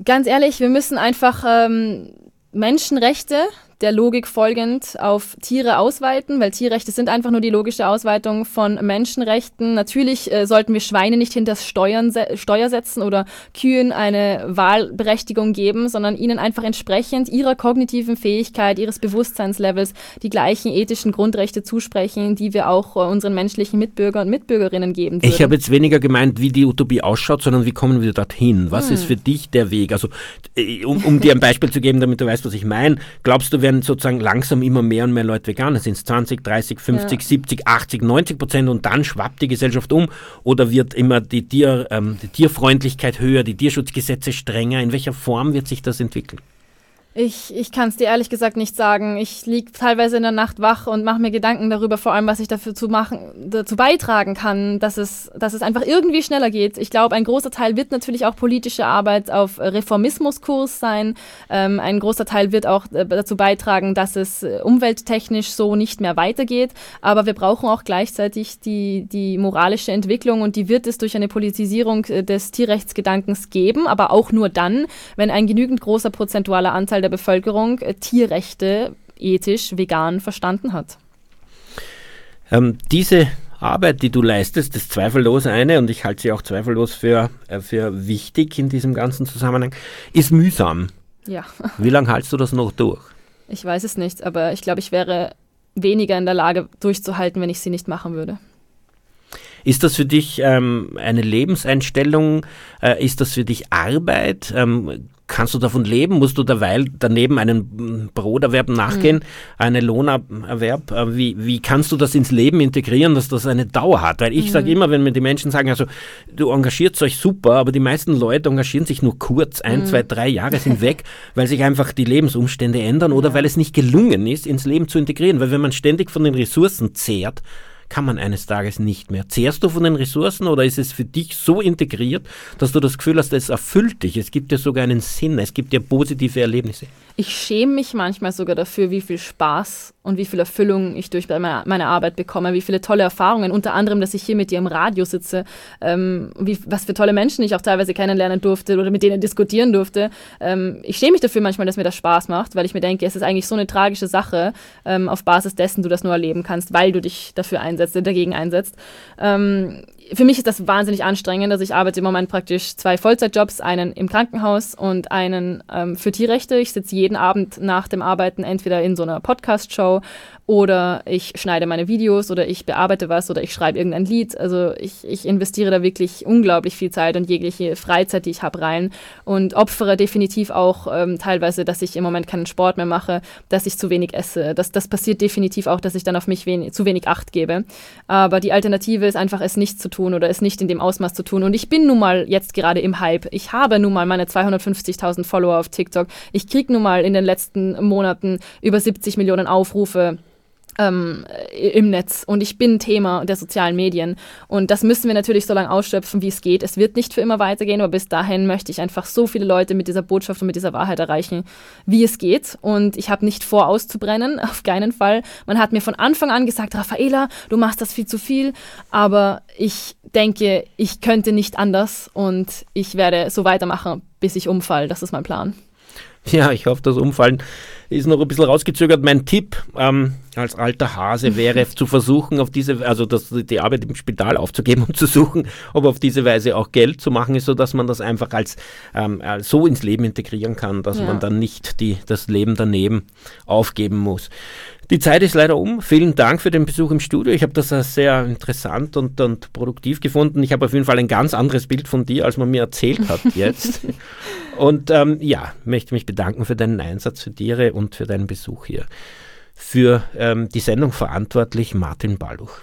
Ganz ehrlich, wir müssen einfach ähm, Menschenrechte der Logik folgend auf Tiere ausweiten, weil Tierrechte sind einfach nur die logische Ausweitung von Menschenrechten. Natürlich äh, sollten wir Schweine nicht hinter das Steuern se Steuer setzen oder Kühen eine Wahlberechtigung geben, sondern ihnen einfach entsprechend ihrer kognitiven Fähigkeit, ihres Bewusstseinslevels die gleichen ethischen Grundrechte zusprechen, die wir auch äh, unseren menschlichen Mitbürger und Mitbürgerinnen geben würden. Ich habe jetzt weniger gemeint, wie die Utopie ausschaut, sondern wie kommen wir dorthin? Was hm. ist für dich der Weg? Also, äh, um, um dir ein Beispiel zu geben, damit du weißt, was ich meine, glaubst du, wir werden sozusagen langsam immer mehr und mehr Leute vegan. Sind es 20, 30, 50, ja. 70, 80, 90 Prozent und dann schwappt die Gesellschaft um? Oder wird immer die, Tier, ähm, die Tierfreundlichkeit höher, die Tierschutzgesetze strenger? In welcher Form wird sich das entwickeln? Ich, ich kann es dir ehrlich gesagt nicht sagen. Ich liege teilweise in der Nacht wach und mache mir Gedanken darüber, vor allem, was ich dafür zu machen, dazu beitragen kann, dass es, dass es einfach irgendwie schneller geht. Ich glaube, ein großer Teil wird natürlich auch politische Arbeit auf Reformismuskurs sein. Ähm, ein großer Teil wird auch äh, dazu beitragen, dass es äh, umwelttechnisch so nicht mehr weitergeht. Aber wir brauchen auch gleichzeitig die, die moralische Entwicklung und die wird es durch eine Politisierung äh, des Tierrechtsgedankens geben, aber auch nur dann, wenn ein genügend großer prozentualer Anteil Großteil der Bevölkerung äh, Tierrechte ethisch, vegan verstanden hat. Ähm, diese Arbeit, die du leistest, ist zweifellos eine und ich halte sie auch zweifellos für, äh, für wichtig in diesem ganzen Zusammenhang, ist mühsam. Ja. *laughs* Wie lange hältst du das noch durch? Ich weiß es nicht, aber ich glaube, ich wäre weniger in der Lage durchzuhalten, wenn ich sie nicht machen würde. Ist das für dich ähm, eine Lebenseinstellung? Äh, ist das für dich Arbeit? Ähm, Kannst du davon leben? Musst du derweil daneben einen Broterwerb nachgehen, mhm. einen Lohnerwerb? Äh, wie, wie kannst du das ins Leben integrieren, dass das eine Dauer hat? Weil ich mhm. sage immer, wenn mir die Menschen sagen, also du engagierst euch super, aber die meisten Leute engagieren sich nur kurz, ein, mhm. zwei, drei Jahre sind weg, *laughs* weil sich einfach die Lebensumstände ändern oder ja. weil es nicht gelungen ist, ins Leben zu integrieren. Weil wenn man ständig von den Ressourcen zehrt, kann man eines Tages nicht mehr. Zehrst du von den Ressourcen oder ist es für dich so integriert, dass du das Gefühl hast, es erfüllt dich, es gibt dir sogar einen Sinn, es gibt dir positive Erlebnisse? Ich schäme mich manchmal sogar dafür, wie viel Spaß und wie viel Erfüllung ich durch meine, Arbeit bekomme, wie viele tolle Erfahrungen, unter anderem, dass ich hier mit dir im Radio sitze, ähm, wie, was für tolle Menschen ich auch teilweise kennenlernen durfte oder mit denen diskutieren durfte. Ähm, ich schäme mich dafür manchmal, dass mir das Spaß macht, weil ich mir denke, es ist eigentlich so eine tragische Sache, ähm, auf Basis dessen du das nur erleben kannst, weil du dich dafür einsetzt, dagegen einsetzt. Ähm, für mich ist das wahnsinnig anstrengend. Also ich arbeite im Moment praktisch zwei Vollzeitjobs, einen im Krankenhaus und einen ähm, für Tierrechte. Ich sitze jeden Abend nach dem Arbeiten entweder in so einer Podcast-Show oder ich schneide meine Videos oder ich bearbeite was oder ich schreibe irgendein Lied. Also ich, ich investiere da wirklich unglaublich viel Zeit und jegliche Freizeit, die ich habe, rein und opfere definitiv auch ähm, teilweise, dass ich im Moment keinen Sport mehr mache, dass ich zu wenig esse. Das, das passiert definitiv auch, dass ich dann auf mich wen zu wenig Acht gebe. Aber die Alternative ist einfach, es nicht zu tun oder es nicht in dem Ausmaß zu tun. Und ich bin nun mal jetzt gerade im Hype. Ich habe nun mal meine 250.000 Follower auf TikTok. Ich kriege nun mal in den letzten Monaten über 70 Millionen Aufrufe ähm, im Netz und ich bin Thema der sozialen Medien. Und das müssen wir natürlich so lange ausschöpfen, wie es geht. Es wird nicht für immer weitergehen, aber bis dahin möchte ich einfach so viele Leute mit dieser Botschaft und mit dieser Wahrheit erreichen, wie es geht. Und ich habe nicht vor, auszubrennen, *laughs* auf keinen Fall. Man hat mir von Anfang an gesagt, Raffaela, du machst das viel zu viel, aber ich denke, ich könnte nicht anders und ich werde so weitermachen, bis ich umfall. Das ist mein Plan. *laughs* Ja, ich hoffe, das Umfallen ist noch ein bisschen rausgezögert. Mein Tipp ähm, als alter Hase wäre *laughs* zu versuchen, auf diese, also das, die Arbeit im Spital aufzugeben und zu suchen, ob auf diese Weise auch Geld zu machen ist, sodass man das einfach als ähm, äh, so ins Leben integrieren kann, dass ja. man dann nicht die, das Leben daneben aufgeben muss. Die Zeit ist leider um. Vielen Dank für den Besuch im Studio. Ich habe das sehr interessant und, und produktiv gefunden. Ich habe auf jeden Fall ein ganz anderes Bild von dir, als man mir erzählt hat *laughs* jetzt. und ähm, ja, möchte mich bedanken für deinen Einsatz für Tiere und für deinen Besuch hier. Für ähm, die Sendung verantwortlich Martin Balluch.